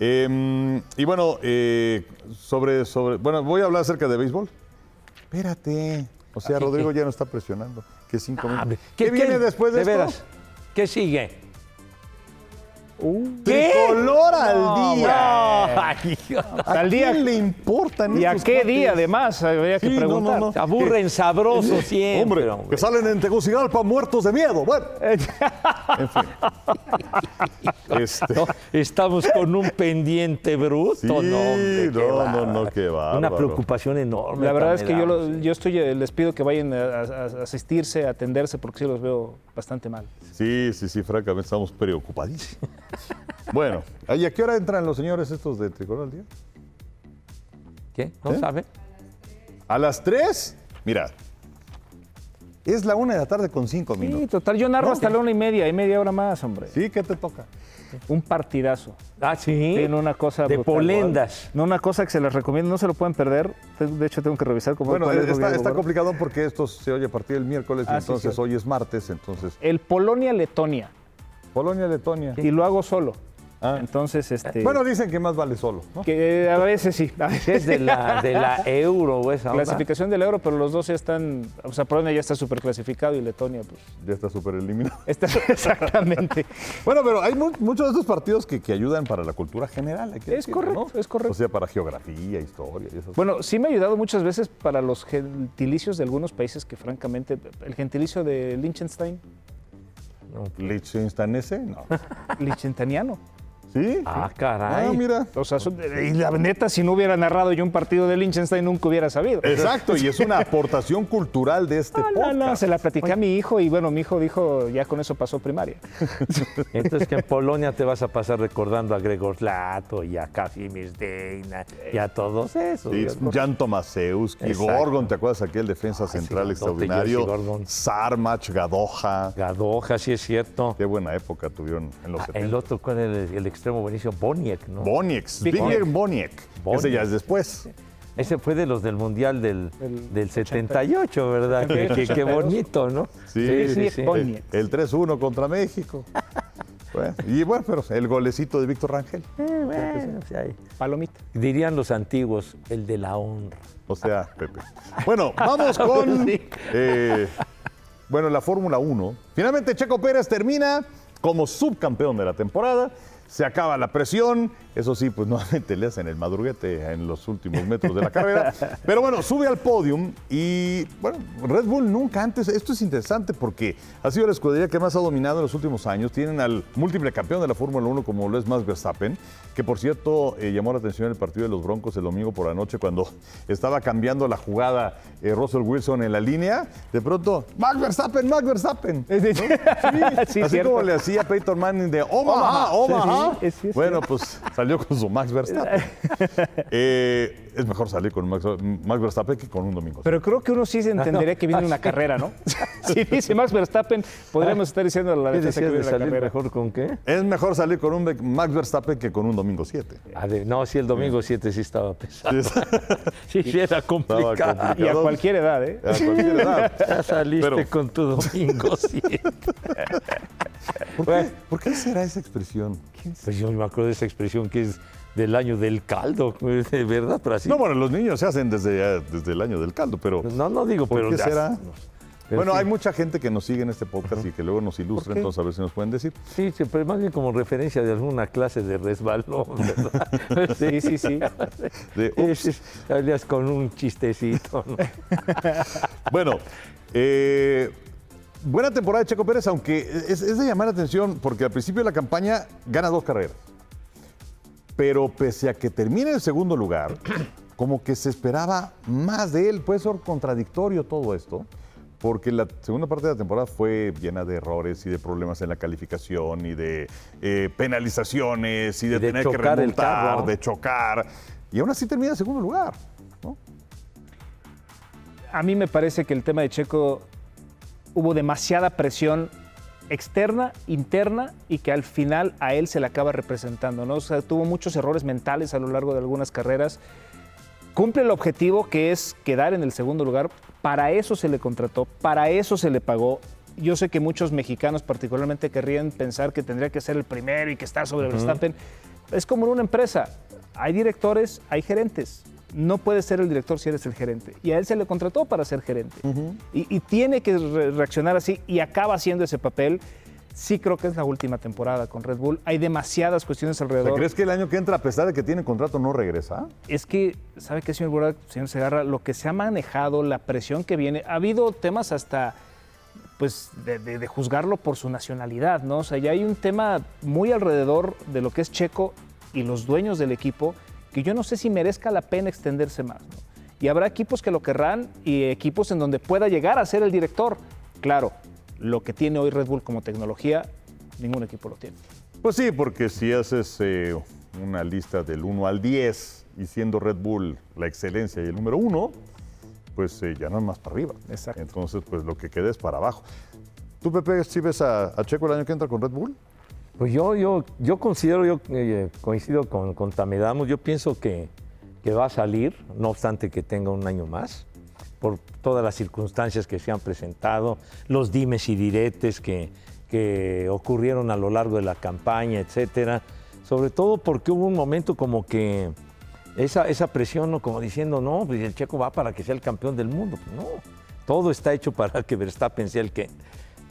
[SPEAKER 1] Em, y bueno, eh, sobre, sobre, bueno, voy a hablar acerca de béisbol. Espérate, o sea, Rodrigo ya no está presionando. Que cinco
[SPEAKER 2] Ah,
[SPEAKER 1] minutos. ¿Qué, viene después de, esto?
[SPEAKER 2] veras? ¿Qué sigue?
[SPEAKER 1] Tricolor al día.
[SPEAKER 2] Ay, hijo.
[SPEAKER 1] ¿A
[SPEAKER 3] Al día-
[SPEAKER 1] quién le importan
[SPEAKER 3] ¿Y a qué
[SPEAKER 1] cuates?
[SPEAKER 3] día además? Habría que
[SPEAKER 1] Sí, no, no,
[SPEAKER 3] preguntar.
[SPEAKER 1] no.
[SPEAKER 2] Aburren sabroso siempre.
[SPEAKER 1] Hombre, que salen en Tegucigalpa muertos de miedo. Bueno, en fin. Este,
[SPEAKER 2] No, estamos con un pendiente bruto.
[SPEAKER 1] Sí,
[SPEAKER 2] no, hombre, qué
[SPEAKER 1] no, no, no, qué bárbaro.
[SPEAKER 2] Una preocupación enorme.
[SPEAKER 3] La verdad es que yo, lo- yo estoy, eh, les pido que vayan a, a- a asistirse, a atenderse, porque sí los veo bastante mal.
[SPEAKER 1] Sí, sí, sí, francamente estamos preocupadísimos. Bueno, ¿y a qué hora entran los señores estos de Tricolor al día?
[SPEAKER 2] ¿Qué? ¿No
[SPEAKER 1] ¿Eh?
[SPEAKER 2] sabe?
[SPEAKER 1] A las 3, mira, es la una de la tarde con cinco
[SPEAKER 3] Sí,
[SPEAKER 1] minutos.
[SPEAKER 3] total, yo narro
[SPEAKER 1] No,
[SPEAKER 3] hasta
[SPEAKER 1] que-
[SPEAKER 3] la una y media, y media hora más, hombre.
[SPEAKER 1] Sí, ¿qué te toca?
[SPEAKER 3] Un partidazo.
[SPEAKER 2] Ah, sí.
[SPEAKER 3] Tiene una cosa
[SPEAKER 2] De
[SPEAKER 3] brutal.
[SPEAKER 2] polendas.
[SPEAKER 3] No, una cosa que se les recomiendo, no se lo pueden perder. De hecho, tengo que revisar cómo
[SPEAKER 1] Bueno,
[SPEAKER 3] es
[SPEAKER 1] está, complicado porque esto se oye a partir del miércoles y
[SPEAKER 3] Ah, sí,
[SPEAKER 1] entonces hoy es martes, entonces
[SPEAKER 3] El Polonia-Letonia.
[SPEAKER 1] Polonia-Letonia.
[SPEAKER 3] Y lo hago solo.
[SPEAKER 1] Ah.
[SPEAKER 3] Entonces, este.
[SPEAKER 1] Bueno, dicen que más vale solo, ¿no?
[SPEAKER 3] que a veces sí. a veces
[SPEAKER 2] Es de la, de la euro o esa onda.
[SPEAKER 3] Clasificación del euro, pero los dos ya están. O sea, Polonia ya está súper clasificado y Letonia, pues.
[SPEAKER 1] Ya está súper eliminado.
[SPEAKER 3] Está exactamente.
[SPEAKER 1] Bueno, pero hay mu- muchos de estos partidos que, que ayudan para la cultura general. hay que
[SPEAKER 3] Es correcto,
[SPEAKER 1] ¿no?
[SPEAKER 3] es correcto.
[SPEAKER 1] O sea, para geografía, historia y esas
[SPEAKER 3] Bueno, sí me ha ayudado muchas veces para los gentilicios de algunos países que, francamente, el gentilicio de Liechtenstein,
[SPEAKER 1] ¿Liechtensteinese? No.
[SPEAKER 3] liechtensteiniano.
[SPEAKER 1] ¿Sí?
[SPEAKER 2] Ah, caray.
[SPEAKER 1] Ah, mira.
[SPEAKER 3] O sea, son- y la neta, si no hubiera narrado yo un partido de Liechtenstein, nunca hubiera sabido.
[SPEAKER 1] Exacto, y es una aportación cultural de este
[SPEAKER 3] No, no, no,
[SPEAKER 1] podcast.
[SPEAKER 3] se la platicé a mi hijo y bueno, mi hijo dijo, ya con eso pasó primaria.
[SPEAKER 2] Entonces que en Polonia te vas a pasar recordando a Gregor Lato y a Kazimierz Deina y a todos esos.
[SPEAKER 1] Sí,
[SPEAKER 2] ¿no?
[SPEAKER 1] Jan Tomaszewski,
[SPEAKER 2] Exacto.
[SPEAKER 1] Gordon, ¿te acuerdas aquel defensa
[SPEAKER 2] Ah, sí,
[SPEAKER 1] central
[SPEAKER 2] grandote,
[SPEAKER 1] extraordinario? Sarmach, Gadoja.
[SPEAKER 2] Gadoja, sí es cierto.
[SPEAKER 1] Qué buena época tuvieron en los
[SPEAKER 2] Ah,
[SPEAKER 1] 70.
[SPEAKER 2] el otro con el, el extremo buenísimo, Boniek, ¿no?
[SPEAKER 1] Boniek, Zbigniew Boniek. Ese ya es después.
[SPEAKER 2] Ese fue de los del Mundial del,
[SPEAKER 3] Del
[SPEAKER 2] del 78, ¿verdad? Qué, qué- qué bonito, ¿no?
[SPEAKER 1] Sí,
[SPEAKER 3] Zbigniew Boniek.
[SPEAKER 1] El 3-1 contra México. Bueno, y bueno, pero el golecito de Víctor Rangel.
[SPEAKER 2] Eh, bueno, sí, ahí.
[SPEAKER 3] Palomita.
[SPEAKER 2] Dirían los antiguos, el de la honra.
[SPEAKER 1] O sea, Pepe. Bueno, vamos con
[SPEAKER 2] Sí.
[SPEAKER 1] eh, bueno, la Fórmula 1. Finalmente Checo Pérez termina como subcampeón de la temporada. Se acaba la presión. Eso sí, pues nuevamente le hacen el madruguete en los últimos metros de la carrera. Pero bueno, sube al podium y bueno, Red Bull nunca antes, esto es interesante porque ha sido la escudería que más ha dominado en los últimos años. Tienen al múltiple campeón de la Fórmula 1 como lo es Max Verstappen, que por cierto eh, llamó la atención en el partido de los Broncos el domingo por la noche cuando estaba cambiando la jugada eh, Russell Wilson en la línea. De pronto, Max Verstappen, Max Verstappen. ¿no? Sí,
[SPEAKER 3] Sí,
[SPEAKER 1] así
[SPEAKER 3] cierto.
[SPEAKER 1] como le hacía Peyton Manning de Omaha, Omaha.
[SPEAKER 3] Sí, sí, sí, es
[SPEAKER 1] bueno, pues salió con su Max Verstappen. Eh, es mejor salir con Max, Max Verstappen que con un domingo.
[SPEAKER 3] Pero creo que uno sí se entendería que viene una carrera, ¿no? si dice Max Verstappen, podríamos estar diciendo a la
[SPEAKER 2] ¿Qué
[SPEAKER 3] que
[SPEAKER 2] de
[SPEAKER 3] viene una
[SPEAKER 2] salir
[SPEAKER 3] carrera.
[SPEAKER 2] mejor con qué?
[SPEAKER 1] es mejor salir con un Max Verstappen que con un domingo 7.
[SPEAKER 2] Ah, de- no, sí, el domingo 7 sí estaba pesado. Sí, sí, era complicado.
[SPEAKER 1] complicado.
[SPEAKER 3] Y a cualquier edad, ¿eh?
[SPEAKER 1] A cualquier edad.
[SPEAKER 2] Ya saliste
[SPEAKER 1] Pero-
[SPEAKER 2] con tu domingo 7.
[SPEAKER 1] ¿Por qué, ¿Por qué será esa expresión?
[SPEAKER 2] Pues yo me acuerdo de esa expresión que es del año del caldo, de verdad, pero así.
[SPEAKER 1] No, bueno, los niños se hacen desde, desde el año del caldo, pero
[SPEAKER 2] no, no digo,
[SPEAKER 1] ¿por
[SPEAKER 2] pero
[SPEAKER 1] qué será?
[SPEAKER 2] pero
[SPEAKER 1] bueno,
[SPEAKER 2] sí.
[SPEAKER 1] hay mucha gente que nos sigue en este podcast y que luego nos ilustra, entonces a ver si nos pueden decir.
[SPEAKER 2] Sí, sí, pero más bien como referencia de alguna clase de resbalón, ¿verdad?
[SPEAKER 3] Sí, sí, sí.
[SPEAKER 1] De,
[SPEAKER 2] con un chistecito, ¿no?
[SPEAKER 1] Bueno, eh, buena temporada de Checo Pérez, aunque es, es de llamar la atención porque al principio de la campaña gana dos carreras. Pero pese a que termine en segundo lugar, como que se esperaba más de él. Puede ser contradictorio todo esto, porque la segunda parte de la temporada fue llena de errores y de problemas en la calificación y de eh, penalizaciones y de,
[SPEAKER 2] Y de
[SPEAKER 1] tener que remontar, de chocar. Y aún así termina en segundo lugar. ¿no?
[SPEAKER 3] A mí me parece que el tema de Checo hubo demasiada presión externa, interna y que al final a él se le acaba representando, ¿no? O sea, tuvo muchos errores mentales a lo largo de algunas carreras. Cumple el objetivo que es quedar en el segundo lugar. Para eso se le contrató, para eso se le pagó. Yo sé que muchos mexicanos particularmente querrían pensar que tendría que ser el primero y que estar sobre Verstappen. Es como en una empresa. Hay directores, hay gerentes. No puedes ser el director si eres el gerente. Y a él se le contrató para ser gerente. y, y tiene que re- reaccionar así y acaba haciendo ese papel. Sí creo que es la última temporada con Red Bull. Hay demasiadas cuestiones
[SPEAKER 1] O sea,
[SPEAKER 3] alrededor.
[SPEAKER 1] ¿Crees que el año que entra, a pesar de que tiene contrato, no regresa?
[SPEAKER 3] Es que, ¿sabe qué, señor Borja, señor Segarra? Lo que se ha manejado, la presión que viene, ha habido temas hasta, pues, de, de- de juzgarlo por su nacionalidad, ¿no? O sea, ya hay un tema muy alrededor de lo que es Checo y los dueños del equipo que yo no sé si merezca la pena extenderse más, ¿no? Y habrá equipos que lo querrán y equipos en donde pueda llegar a ser el director. Claro, lo que tiene hoy Red Bull como tecnología, ningún equipo lo tiene.
[SPEAKER 1] Pues sí, porque si haces eh, una lista del 1 al 10 y siendo Red Bull la excelencia y el número uno, pues eh, ya no es más para arriba.
[SPEAKER 3] Exacto.
[SPEAKER 1] Entonces, pues lo que queda es para abajo. ¿Tú, Pepe, si ves a, a Checo el año que entra con Red Bull?
[SPEAKER 2] Pues yo, yo, yo considero, yo eh, coincido con, con Tamedamos, yo pienso que, que va a salir, no obstante que tenga un año más, por todas las circunstancias que se han presentado, los dimes y diretes que, que ocurrieron a lo largo de la campaña, etcétera. Sobre todo porque hubo un momento como que esa, esa presión, ¿no? como diciendo, no, pues el checo va para que sea el campeón del mundo. Pues no, todo está hecho para que Verstappen sea el que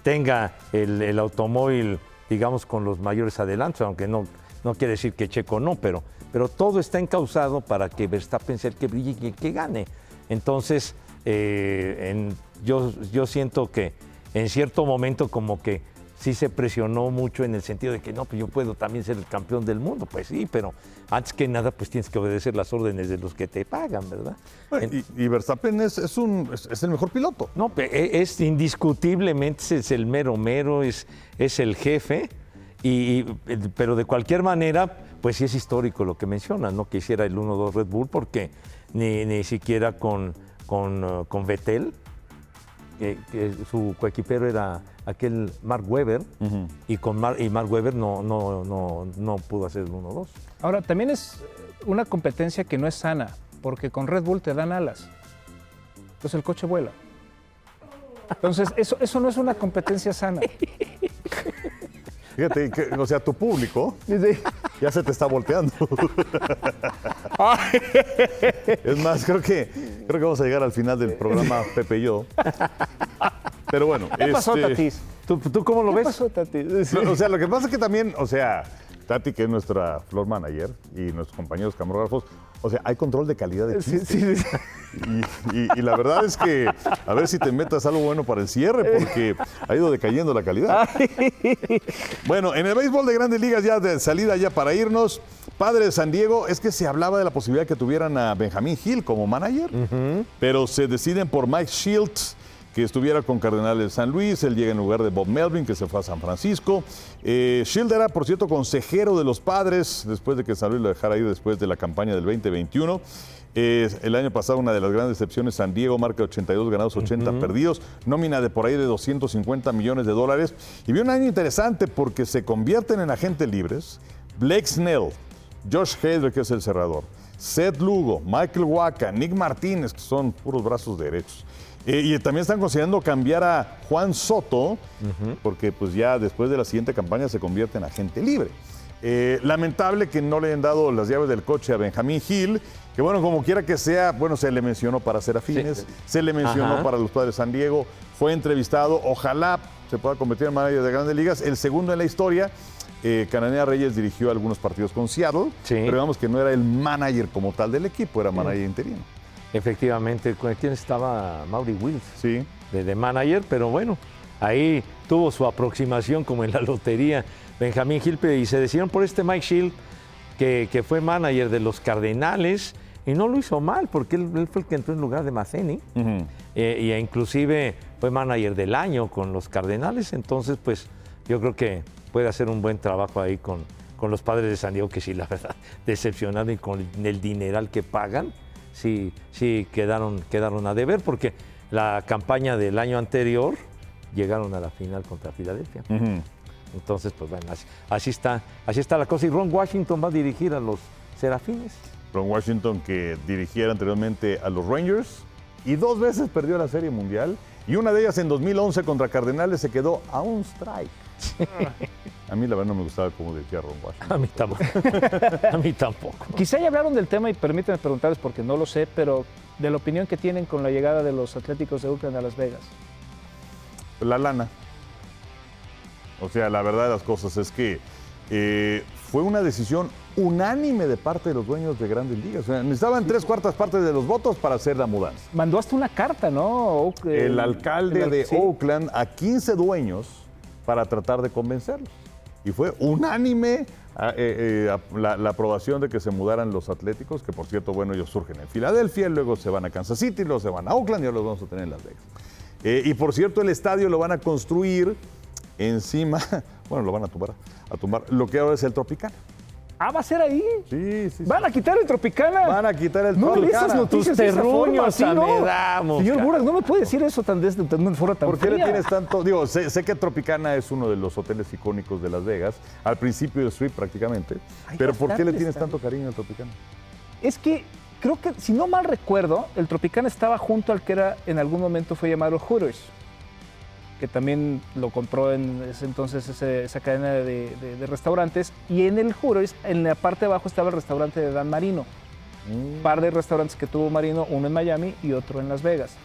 [SPEAKER 2] tenga el, el automóvil, digamos, con los mayores adelantos, aunque no, no quiere decir que Checo no, pero, pero todo está encausado para que Verstappen sea el que brille y el que gane. Entonces, eh, yo, yo siento que en cierto momento como que sí se presionó mucho en el sentido de que no, pues yo puedo también ser el campeón del mundo. Pues sí, pero antes que nada, pues tienes que obedecer las órdenes de los que te pagan, ¿verdad? En-
[SPEAKER 1] Y, y Verstappen es, es un, es, es el mejor piloto.
[SPEAKER 2] no, e- es indiscutiblemente es el mero mero, es, es el jefe, y, y, pero de cualquier manera, pues sí es histórico lo que mencionas, ¿no? Que hiciera el 1-2 Red Bull, porque ni, ni siquiera con, con, con Vettel, que, que su coequipero era aquel Mark Webber, y con Mar- y Mark Webber no, no, no, no pudo hacer el 1-2.
[SPEAKER 3] Ahora, también es una competencia que no es sana, porque con Red Bull te dan alas. Entonces el coche vuela. Entonces, eso, eso no es una competencia sana.
[SPEAKER 1] Fíjate, que, o sea, tu público ya se te está volteando. es más, creo que, creo que vamos a llegar al final del programa Pepe y yo. Pero bueno.
[SPEAKER 3] ¿Qué pasó,
[SPEAKER 1] este,
[SPEAKER 3] Tatis?
[SPEAKER 2] ¿Tú, tú cómo lo
[SPEAKER 3] ¿Qué
[SPEAKER 2] ves?
[SPEAKER 3] pasó, Tatis?
[SPEAKER 1] O sea, lo que pasa es que también, o sea, Tati, que es nuestra floor manager, y nuestros compañeros camarógrafos, o sea, hay control de calidad de
[SPEAKER 3] Sí,
[SPEAKER 1] chiste.
[SPEAKER 3] sí, sí.
[SPEAKER 1] Y, y- y la verdad es que a ver si te metas algo bueno para el cierre, porque ha ido decayendo la calidad. Bueno, en el béisbol de grandes ligas, ya de salida ya para irnos, padre de San Diego, es que se hablaba de la posibilidad que tuvieran a Benjamín Hill como manager, pero se deciden por Mike Shields que estuviera con Cardenales de San Luis, él llega en lugar de Bob Melvin, que se fue a San Francisco. Eh, Shield era, por cierto, consejero de los padres, después de que San Luis lo dejara ir después de la campaña del 2021. Eh, el año pasado, una de las grandes excepciones, San Diego marca 82 ganados, 80 perdidos, nómina de por ahí de 250 millones de dólares. Y vio un año interesante porque se convierten en agentes libres. Blake Snell, Josh Hader, que es el cerrador, Seth Lugo, Michael Waka, Nick Martínez, que son puros brazos derechos. Eh, y también están considerando cambiar a Juan Soto, porque pues ya después de la siguiente campaña se convierte en agente libre. Eh, lamentable que no le hayan dado las llaves del coche a Benjamín Hill, que bueno, como quiera que sea, bueno, se le mencionó para Serafines, se le mencionó
[SPEAKER 2] Ajá.
[SPEAKER 1] para los padres de San Diego, fue entrevistado, ojalá se pueda convertir en manager de grandes ligas, el segundo en la historia. Eh, Cananea Reyes dirigió algunos partidos con Seattle,
[SPEAKER 2] Sí.
[SPEAKER 1] pero digamos que no era el manager como tal del equipo, era manager interino.
[SPEAKER 2] Efectivamente, ¿con quién estaba Mauri Wills?
[SPEAKER 1] Sí.
[SPEAKER 2] de, de manager, pero bueno, ahí tuvo su aproximación como en la lotería Benjamín Gilpe y se decidieron por este Mike Shield, que, que fue manager de los Cardenales y no lo hizo mal porque él, él fue el que entró en lugar de Mazzeni eh, y inclusive fue manager del año con los Cardenales, entonces pues yo creo que puede hacer un buen trabajo ahí con, con los padres de San Diego, que sí, la verdad, decepcionado y con el dineral que pagan, sí, sí quedaron, quedaron a deber, porque la campaña del año anterior llegaron a la final contra Filadelfia. Entonces, pues bueno, así, así está, así está la cosa. Y Ron Washington va a dirigir a los Serafines.
[SPEAKER 1] Ron Washington que dirigiera anteriormente a los Rangers y dos veces perdió la Serie Mundial y una de ellas en 2011 contra Cardenales se quedó a un strike. A mí la verdad no me gustaba cómo dirigía Ron Washington.
[SPEAKER 2] A mí tampoco. a mí tampoco.
[SPEAKER 3] Quizá ya hablaron del tema y permítanme preguntarles porque no lo sé, pero de la opinión que tienen con la llegada de los Atléticos de Oakland a Las Vegas.
[SPEAKER 1] La lana. O sea, la verdad de las cosas es que eh, fue una decisión unánime de parte de los dueños de grandes ligas. O sea, necesitaban tres cuartas partes de los votos para hacer la mudanza.
[SPEAKER 3] Mandó hasta una carta, ¿no?
[SPEAKER 1] El alcalde
[SPEAKER 3] el-
[SPEAKER 1] de
[SPEAKER 3] sí.
[SPEAKER 1] Oakland a 15 dueños para tratar de convencerlos. Y fue unánime ah, eh, eh, la aprobación de que se mudaran los Atléticos, que por cierto, bueno, ellos surgen en Filadelfia, luego se van a Kansas City, luego se van a Oakland y ahora los vamos a tener en Las Vegas. Eh, y por cierto, el estadio lo van a construir encima, bueno, lo van a tumbar, a tumbar, lo que ahora es el Tropicana.
[SPEAKER 3] Ah, va a ser ahí.
[SPEAKER 1] Sí, sí, sí.
[SPEAKER 3] Van a quitar el Tropicana.
[SPEAKER 1] Van a quitar el
[SPEAKER 3] no
[SPEAKER 1] Tropicana.
[SPEAKER 3] esas noticias
[SPEAKER 2] Tus
[SPEAKER 3] de esa forma,
[SPEAKER 2] terruños,
[SPEAKER 3] así no.
[SPEAKER 2] Amedamos,
[SPEAKER 3] Señor. Burak, no me puede decir eso tan de, de una forma tan
[SPEAKER 1] ¿Por qué le tienes tanto? Digo, sé, sé que Tropicana es uno de los hoteles icónicos de Las Vegas, al principio de Street prácticamente,
[SPEAKER 3] Hay
[SPEAKER 1] pero ¿por qué le tienes
[SPEAKER 3] también.
[SPEAKER 1] tanto cariño al Tropicana?
[SPEAKER 3] Es que creo que, si no mal recuerdo, el Tropicana estaba junto al que era en algún momento fue llamado Hooters, que también lo compró en ese entonces ese- esa cadena de, de- de restaurantes. Y en el Hooters, en la parte de abajo, estaba el restaurante de Dan Marino. Un par de restaurantes que tuvo Marino, uno en Miami y otro en Las Vegas.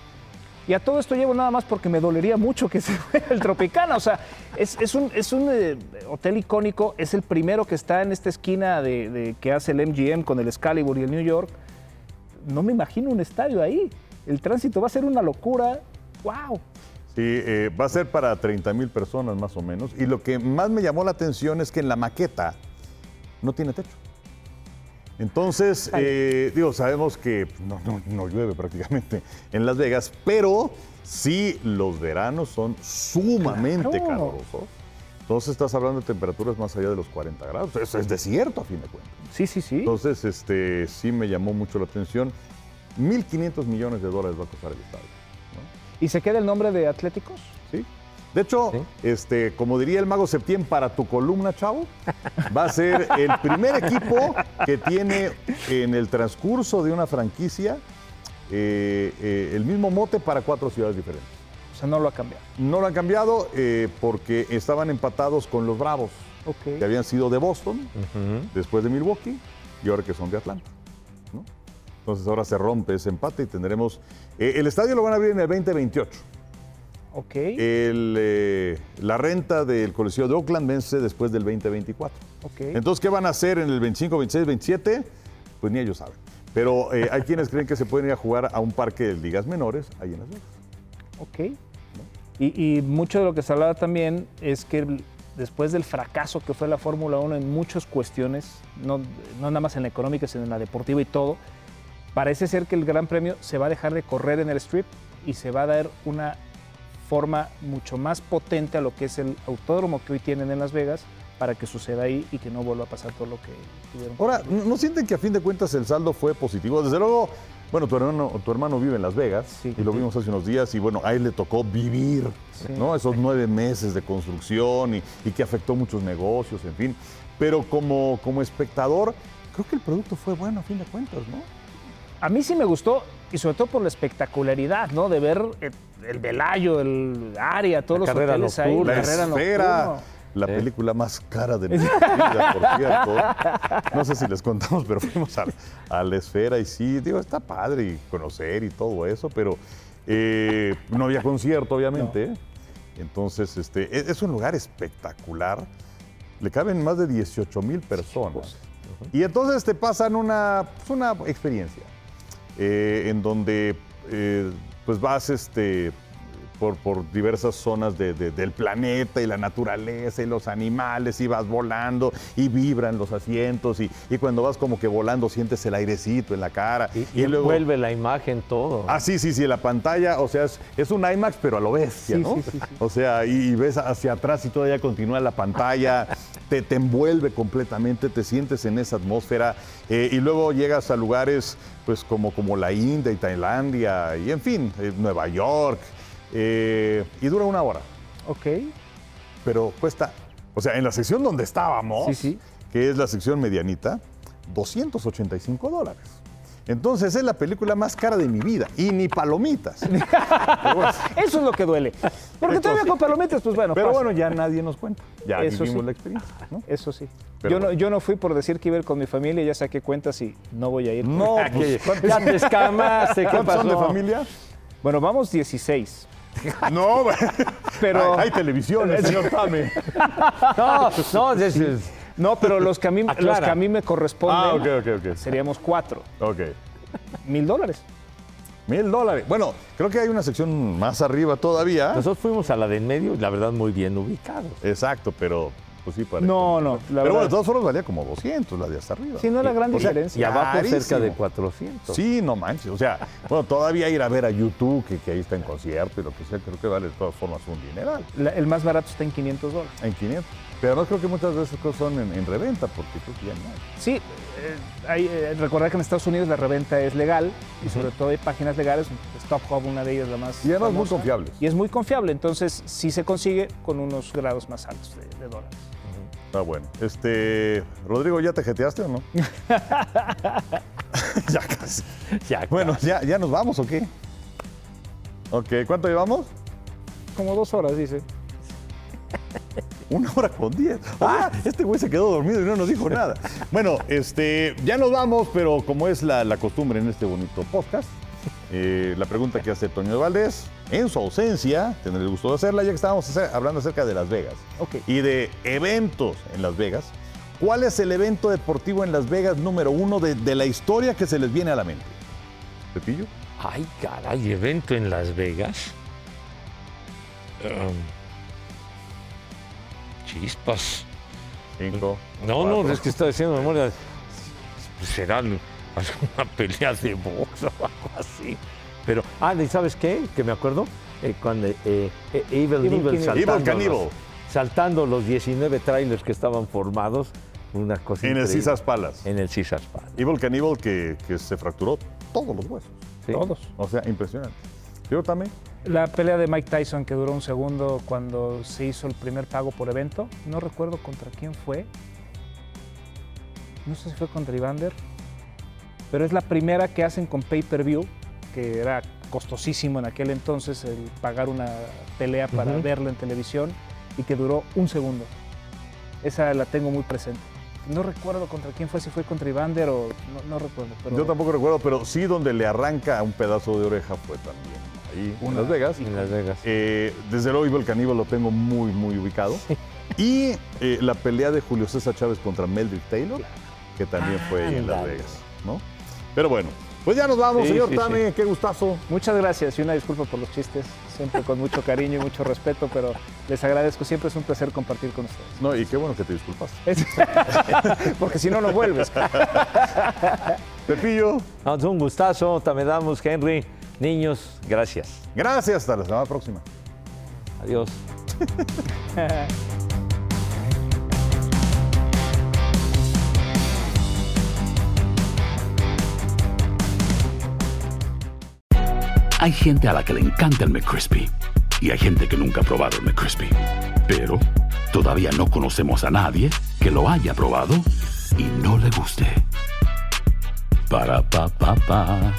[SPEAKER 3] Y a todo esto llevo nada más porque me dolería mucho que se fuera el Tropicana. O sea, es, es un, es un eh, hotel icónico, es el primero que está en esta esquina de, de- que hace el MGM con el Excalibur y el New York. No me imagino un estadio ahí. El tránsito va a ser una locura. ¡Wow!
[SPEAKER 1] Sí, eh, va a ser para 30 mil personas más o menos. Y lo que más me llamó la atención es que en la maqueta no tiene techo. Entonces, eh, digo, sabemos que no, no- no llueve prácticamente en Las Vegas, pero sí los veranos son sumamente
[SPEAKER 3] Claro.
[SPEAKER 1] calurosos. Entonces estás hablando de temperaturas más allá de los 40 grados. Eso es desierto a fin de cuentas.
[SPEAKER 3] Sí, sí, sí.
[SPEAKER 1] Entonces, este, sí me llamó mucho la atención. 1.500 millones de dólares va a costar el estadio.
[SPEAKER 3] ¿Y se queda el nombre de Atléticos?
[SPEAKER 1] ¿sí? De hecho,
[SPEAKER 2] Sí.
[SPEAKER 1] este, como diría el mago Septién para tu columna, chavo, va a ser el primer equipo que tiene en el transcurso de una franquicia eh, eh, el mismo mote para cuatro ciudades diferentes.
[SPEAKER 3] O sea, no lo ha cambiado.
[SPEAKER 1] No lo han cambiado eh, porque estaban empatados con los Bravos, que habían sido de Boston, después de Milwaukee y ahora que son de Atlanta. ¿no? Entonces ahora se rompe ese empate y tendremos... eh, el estadio lo van a abrir en el 2028.
[SPEAKER 3] Ok.
[SPEAKER 1] El, eh, la renta del Coliseo de Oakland vence después del 2024.
[SPEAKER 3] ok.
[SPEAKER 1] Entonces, ¿qué van a hacer en el 25, 26, 27? Pues ni ellos saben. Pero eh, hay quienes creen que se pueden ir a jugar a un parque de ligas menores ahí en Las Vegas.
[SPEAKER 3] Ok. Y, y mucho de lo que se hablaba también es que después del fracaso que fue la Fórmula 1 en muchas cuestiones, no, no nada más en la económica, sino en la deportiva y todo, parece ser que el Gran Premio se va a dejar de correr en el strip y se va a dar una forma mucho más potente a lo que es el autódromo que hoy tienen en Las Vegas para que suceda ahí y que no vuelva a pasar todo lo que tuvieron.
[SPEAKER 1] Ahora, ¿no sienten que a fin de cuentas el saldo fue positivo? Desde luego, bueno, tu hermano, tu hermano vive en Las Vegas
[SPEAKER 3] Sí.
[SPEAKER 1] y lo vimos hace unos días y bueno, a él le tocó vivir,
[SPEAKER 3] Sí.
[SPEAKER 1] ¿no? Esos nueve meses de construcción y, y que afectó muchos negocios, en fin. Pero como, como espectador, creo que el producto fue bueno a fin de cuentas, ¿no?
[SPEAKER 3] A mí sí me gustó y sobre todo por la espectacularidad, ¿no? De ver el, el Velayo, el área, todos
[SPEAKER 2] La
[SPEAKER 3] los
[SPEAKER 2] carrera
[SPEAKER 3] hoteles ahí,
[SPEAKER 2] nocturna.
[SPEAKER 3] la carrera
[SPEAKER 1] esfera,
[SPEAKER 3] nocturna.
[SPEAKER 1] la película más cara de nuestra vida, por cierto. No sé si les contamos, pero fuimos a, a la esfera y sí, digo, está padre y conocer y todo eso, pero eh, no había concierto, obviamente. ¿eh? Entonces, este, es, es un lugar espectacular. Le caben más de 18 mil personas. Y entonces te pasan una, pues, una experiencia eh, en donde eh, pues vas este, por, por diversas zonas de- de- del planeta y la naturaleza y los animales y vas volando y vibran los asientos y, y cuando vas como que volando sientes el airecito en la cara.
[SPEAKER 2] Y, y vuelve la imagen todo.
[SPEAKER 1] Ah, sí, sí, sí, la pantalla, o sea, es, es un IMAX, pero a lo bestia,
[SPEAKER 3] Sí,
[SPEAKER 1] ¿no?
[SPEAKER 3] sí, sí.
[SPEAKER 1] O sea, y, y ves hacia atrás y todavía continúa la pantalla, te, te envuelve completamente, te sientes en esa atmósfera, eh, y luego llegas a lugares, pues, como, como la India y Tailandia, y en fin, eh, Nueva York, eh, y dura una hora,
[SPEAKER 3] Ok.
[SPEAKER 1] pero cuesta, o sea, en la sección donde estábamos,
[SPEAKER 3] Sí, sí.
[SPEAKER 1] que es la sección medianita, 285 dólares. Entonces es la película más cara de mi vida y ni palomitas. Bueno,
[SPEAKER 3] Eso es lo que duele. Porque todavía con palomitas, pues bueno.
[SPEAKER 1] pero
[SPEAKER 3] pasa.
[SPEAKER 1] bueno, ya nadie nos cuenta. Ya
[SPEAKER 3] Eso
[SPEAKER 1] vivimos
[SPEAKER 3] sí.
[SPEAKER 1] la experiencia. ¿no?
[SPEAKER 3] Eso sí.
[SPEAKER 1] Pero
[SPEAKER 3] yo, no, yo no fui por decir que iba a ir con mi familia, ya saqué cuentas y no voy a ir.
[SPEAKER 1] No, pues,
[SPEAKER 2] ya te escamaste, ¿qué
[SPEAKER 1] ¿cuántos son de
[SPEAKER 2] pasó?
[SPEAKER 1] familia?
[SPEAKER 3] Bueno, vamos 16.
[SPEAKER 1] No,
[SPEAKER 3] Pero-
[SPEAKER 1] hay, hay televisiones, señor Tame.
[SPEAKER 2] No, no, es-
[SPEAKER 3] No, pero los que a mí, los
[SPEAKER 2] Aclara.
[SPEAKER 3] que a mí me corresponden
[SPEAKER 1] Ah,
[SPEAKER 3] seríamos cuatro.
[SPEAKER 1] Ok.
[SPEAKER 3] Mil dólares.
[SPEAKER 1] Mil dólares. Bueno, creo que hay una sección más arriba todavía.
[SPEAKER 2] nosotros fuimos a la de en medio la verdad muy bien ubicados.
[SPEAKER 1] Exacto, pero pues sí parece.
[SPEAKER 3] No, no, la
[SPEAKER 1] pero bueno,
[SPEAKER 3] verdad.
[SPEAKER 1] de todas formas valía como 200 la de hasta arriba.
[SPEAKER 3] Sí, no era gran
[SPEAKER 1] O sea,
[SPEAKER 3] diferencia.
[SPEAKER 2] Y abajo cerca
[SPEAKER 1] carísimo.
[SPEAKER 2] de 400.
[SPEAKER 1] Sí, no manches. O sea, bueno, todavía ir a ver a YouTube, que, que ahí está en concierto y lo que sea, creo que vale de todas formas un dineral.
[SPEAKER 3] La- el más barato está en 500 dólares.
[SPEAKER 1] En 500. Pero no creo que muchas de esas cosas son en, en reventa, porque creo que ya no hay.
[SPEAKER 3] Sí, eh, hay, eh, recordar que en Estados Unidos la reventa es legal y sobre todo hay páginas legales, Stop Hub, una de ellas la más
[SPEAKER 1] Y además muy
[SPEAKER 3] famosa,
[SPEAKER 1] confiables.
[SPEAKER 3] Y es muy confiable, entonces sí se consigue con unos grados más altos de, de dólares.
[SPEAKER 1] Está bueno. Este, Rodrigo, ¿ya te jeteaste o no? ya casi.
[SPEAKER 2] Ya,
[SPEAKER 1] Bueno, ¿ya, ¿ya nos vamos o qué? Ok, ¿cuánto llevamos?
[SPEAKER 3] Como dos horas, dice.
[SPEAKER 1] Una hora con diez. Ah, este güey se quedó dormido y no nos dijo nada. Bueno, este, ya nos vamos, pero como es la, la costumbre en este bonito podcast, eh, la pregunta que hace Toño de Valdés, en su ausencia, tendré el gusto de hacerla, ya que estábamos hacer- hablando acerca de Las Vegas
[SPEAKER 3] Ok.
[SPEAKER 1] y de eventos en Las Vegas. ¿Cuál es el evento deportivo en Las Vegas número uno de, de la historia que se les viene a la mente? ¿Pepillo?
[SPEAKER 2] Ay, caray, evento en Las Vegas. Em, chispas.
[SPEAKER 1] Cinco.
[SPEAKER 2] No, no, es que estoy haciendo memoria. Será alguna pelea de box o algo así. Pero, ah, ¿y sabes qué? Que me acuerdo. Eh, cuando eh, eh, Evil,
[SPEAKER 3] Evil
[SPEAKER 2] Knievel. saltando,
[SPEAKER 1] Evil.
[SPEAKER 2] Los, saltando los 19 trailers que estaban formados. Una cosa
[SPEAKER 1] En el. Caesars Palace.
[SPEAKER 2] En el Caesars Palace.
[SPEAKER 1] Evil Cannibal que, que se fracturó todos los huesos.
[SPEAKER 2] Sí.
[SPEAKER 3] Todos.
[SPEAKER 1] O sea, impresionante. Yo también.
[SPEAKER 3] La pelea de Mike Tyson que duró un segundo cuando se hizo el primer pago por evento. No recuerdo contra quién fue. No sé si fue contra Evander. Pero es la primera que hacen con pay-per-view, que era costosísimo en aquel entonces el pagar una pelea para
[SPEAKER 2] Ujú.
[SPEAKER 3] verla en televisión y que duró un segundo. Esa la tengo muy presente. No recuerdo contra quién fue, si fue contra Evander o no, no recuerdo. Pero
[SPEAKER 1] Yo tampoco recuerdo, pero sí donde le arranca un pedazo de oreja fue también ahí en Las Vegas.
[SPEAKER 2] En Las Vegas.
[SPEAKER 1] Eh, desde luego, Ivo el Caníbal lo tengo muy, muy ubicado. Y eh, la pelea de Julio César Chávez contra Meldrick Taylor, que también fue ahí en Las. Vegas, ¿no? Pero bueno, pues ya nos vamos,
[SPEAKER 3] Sí,
[SPEAKER 1] señor
[SPEAKER 3] sí,
[SPEAKER 1] Tame, qué gustazo.
[SPEAKER 3] Muchas gracias y una disculpa por los chistes, siempre con mucho cariño y mucho respeto, pero les agradezco, siempre es un placer compartir con ustedes.
[SPEAKER 1] No, y qué bueno que te disculpas.
[SPEAKER 3] Porque si no, no vuelves.
[SPEAKER 1] Pepillo,
[SPEAKER 2] No, es un gustazo, te damos, Henry. Niños, gracias.
[SPEAKER 1] gracias, hasta la semana próxima.
[SPEAKER 2] Adiós.
[SPEAKER 4] Hay gente a la que le encanta el McCrispy y hay gente que nunca ha probado el McCrispy. Pero todavía no conocemos a nadie que lo haya probado y no le guste. Para pa pa pa.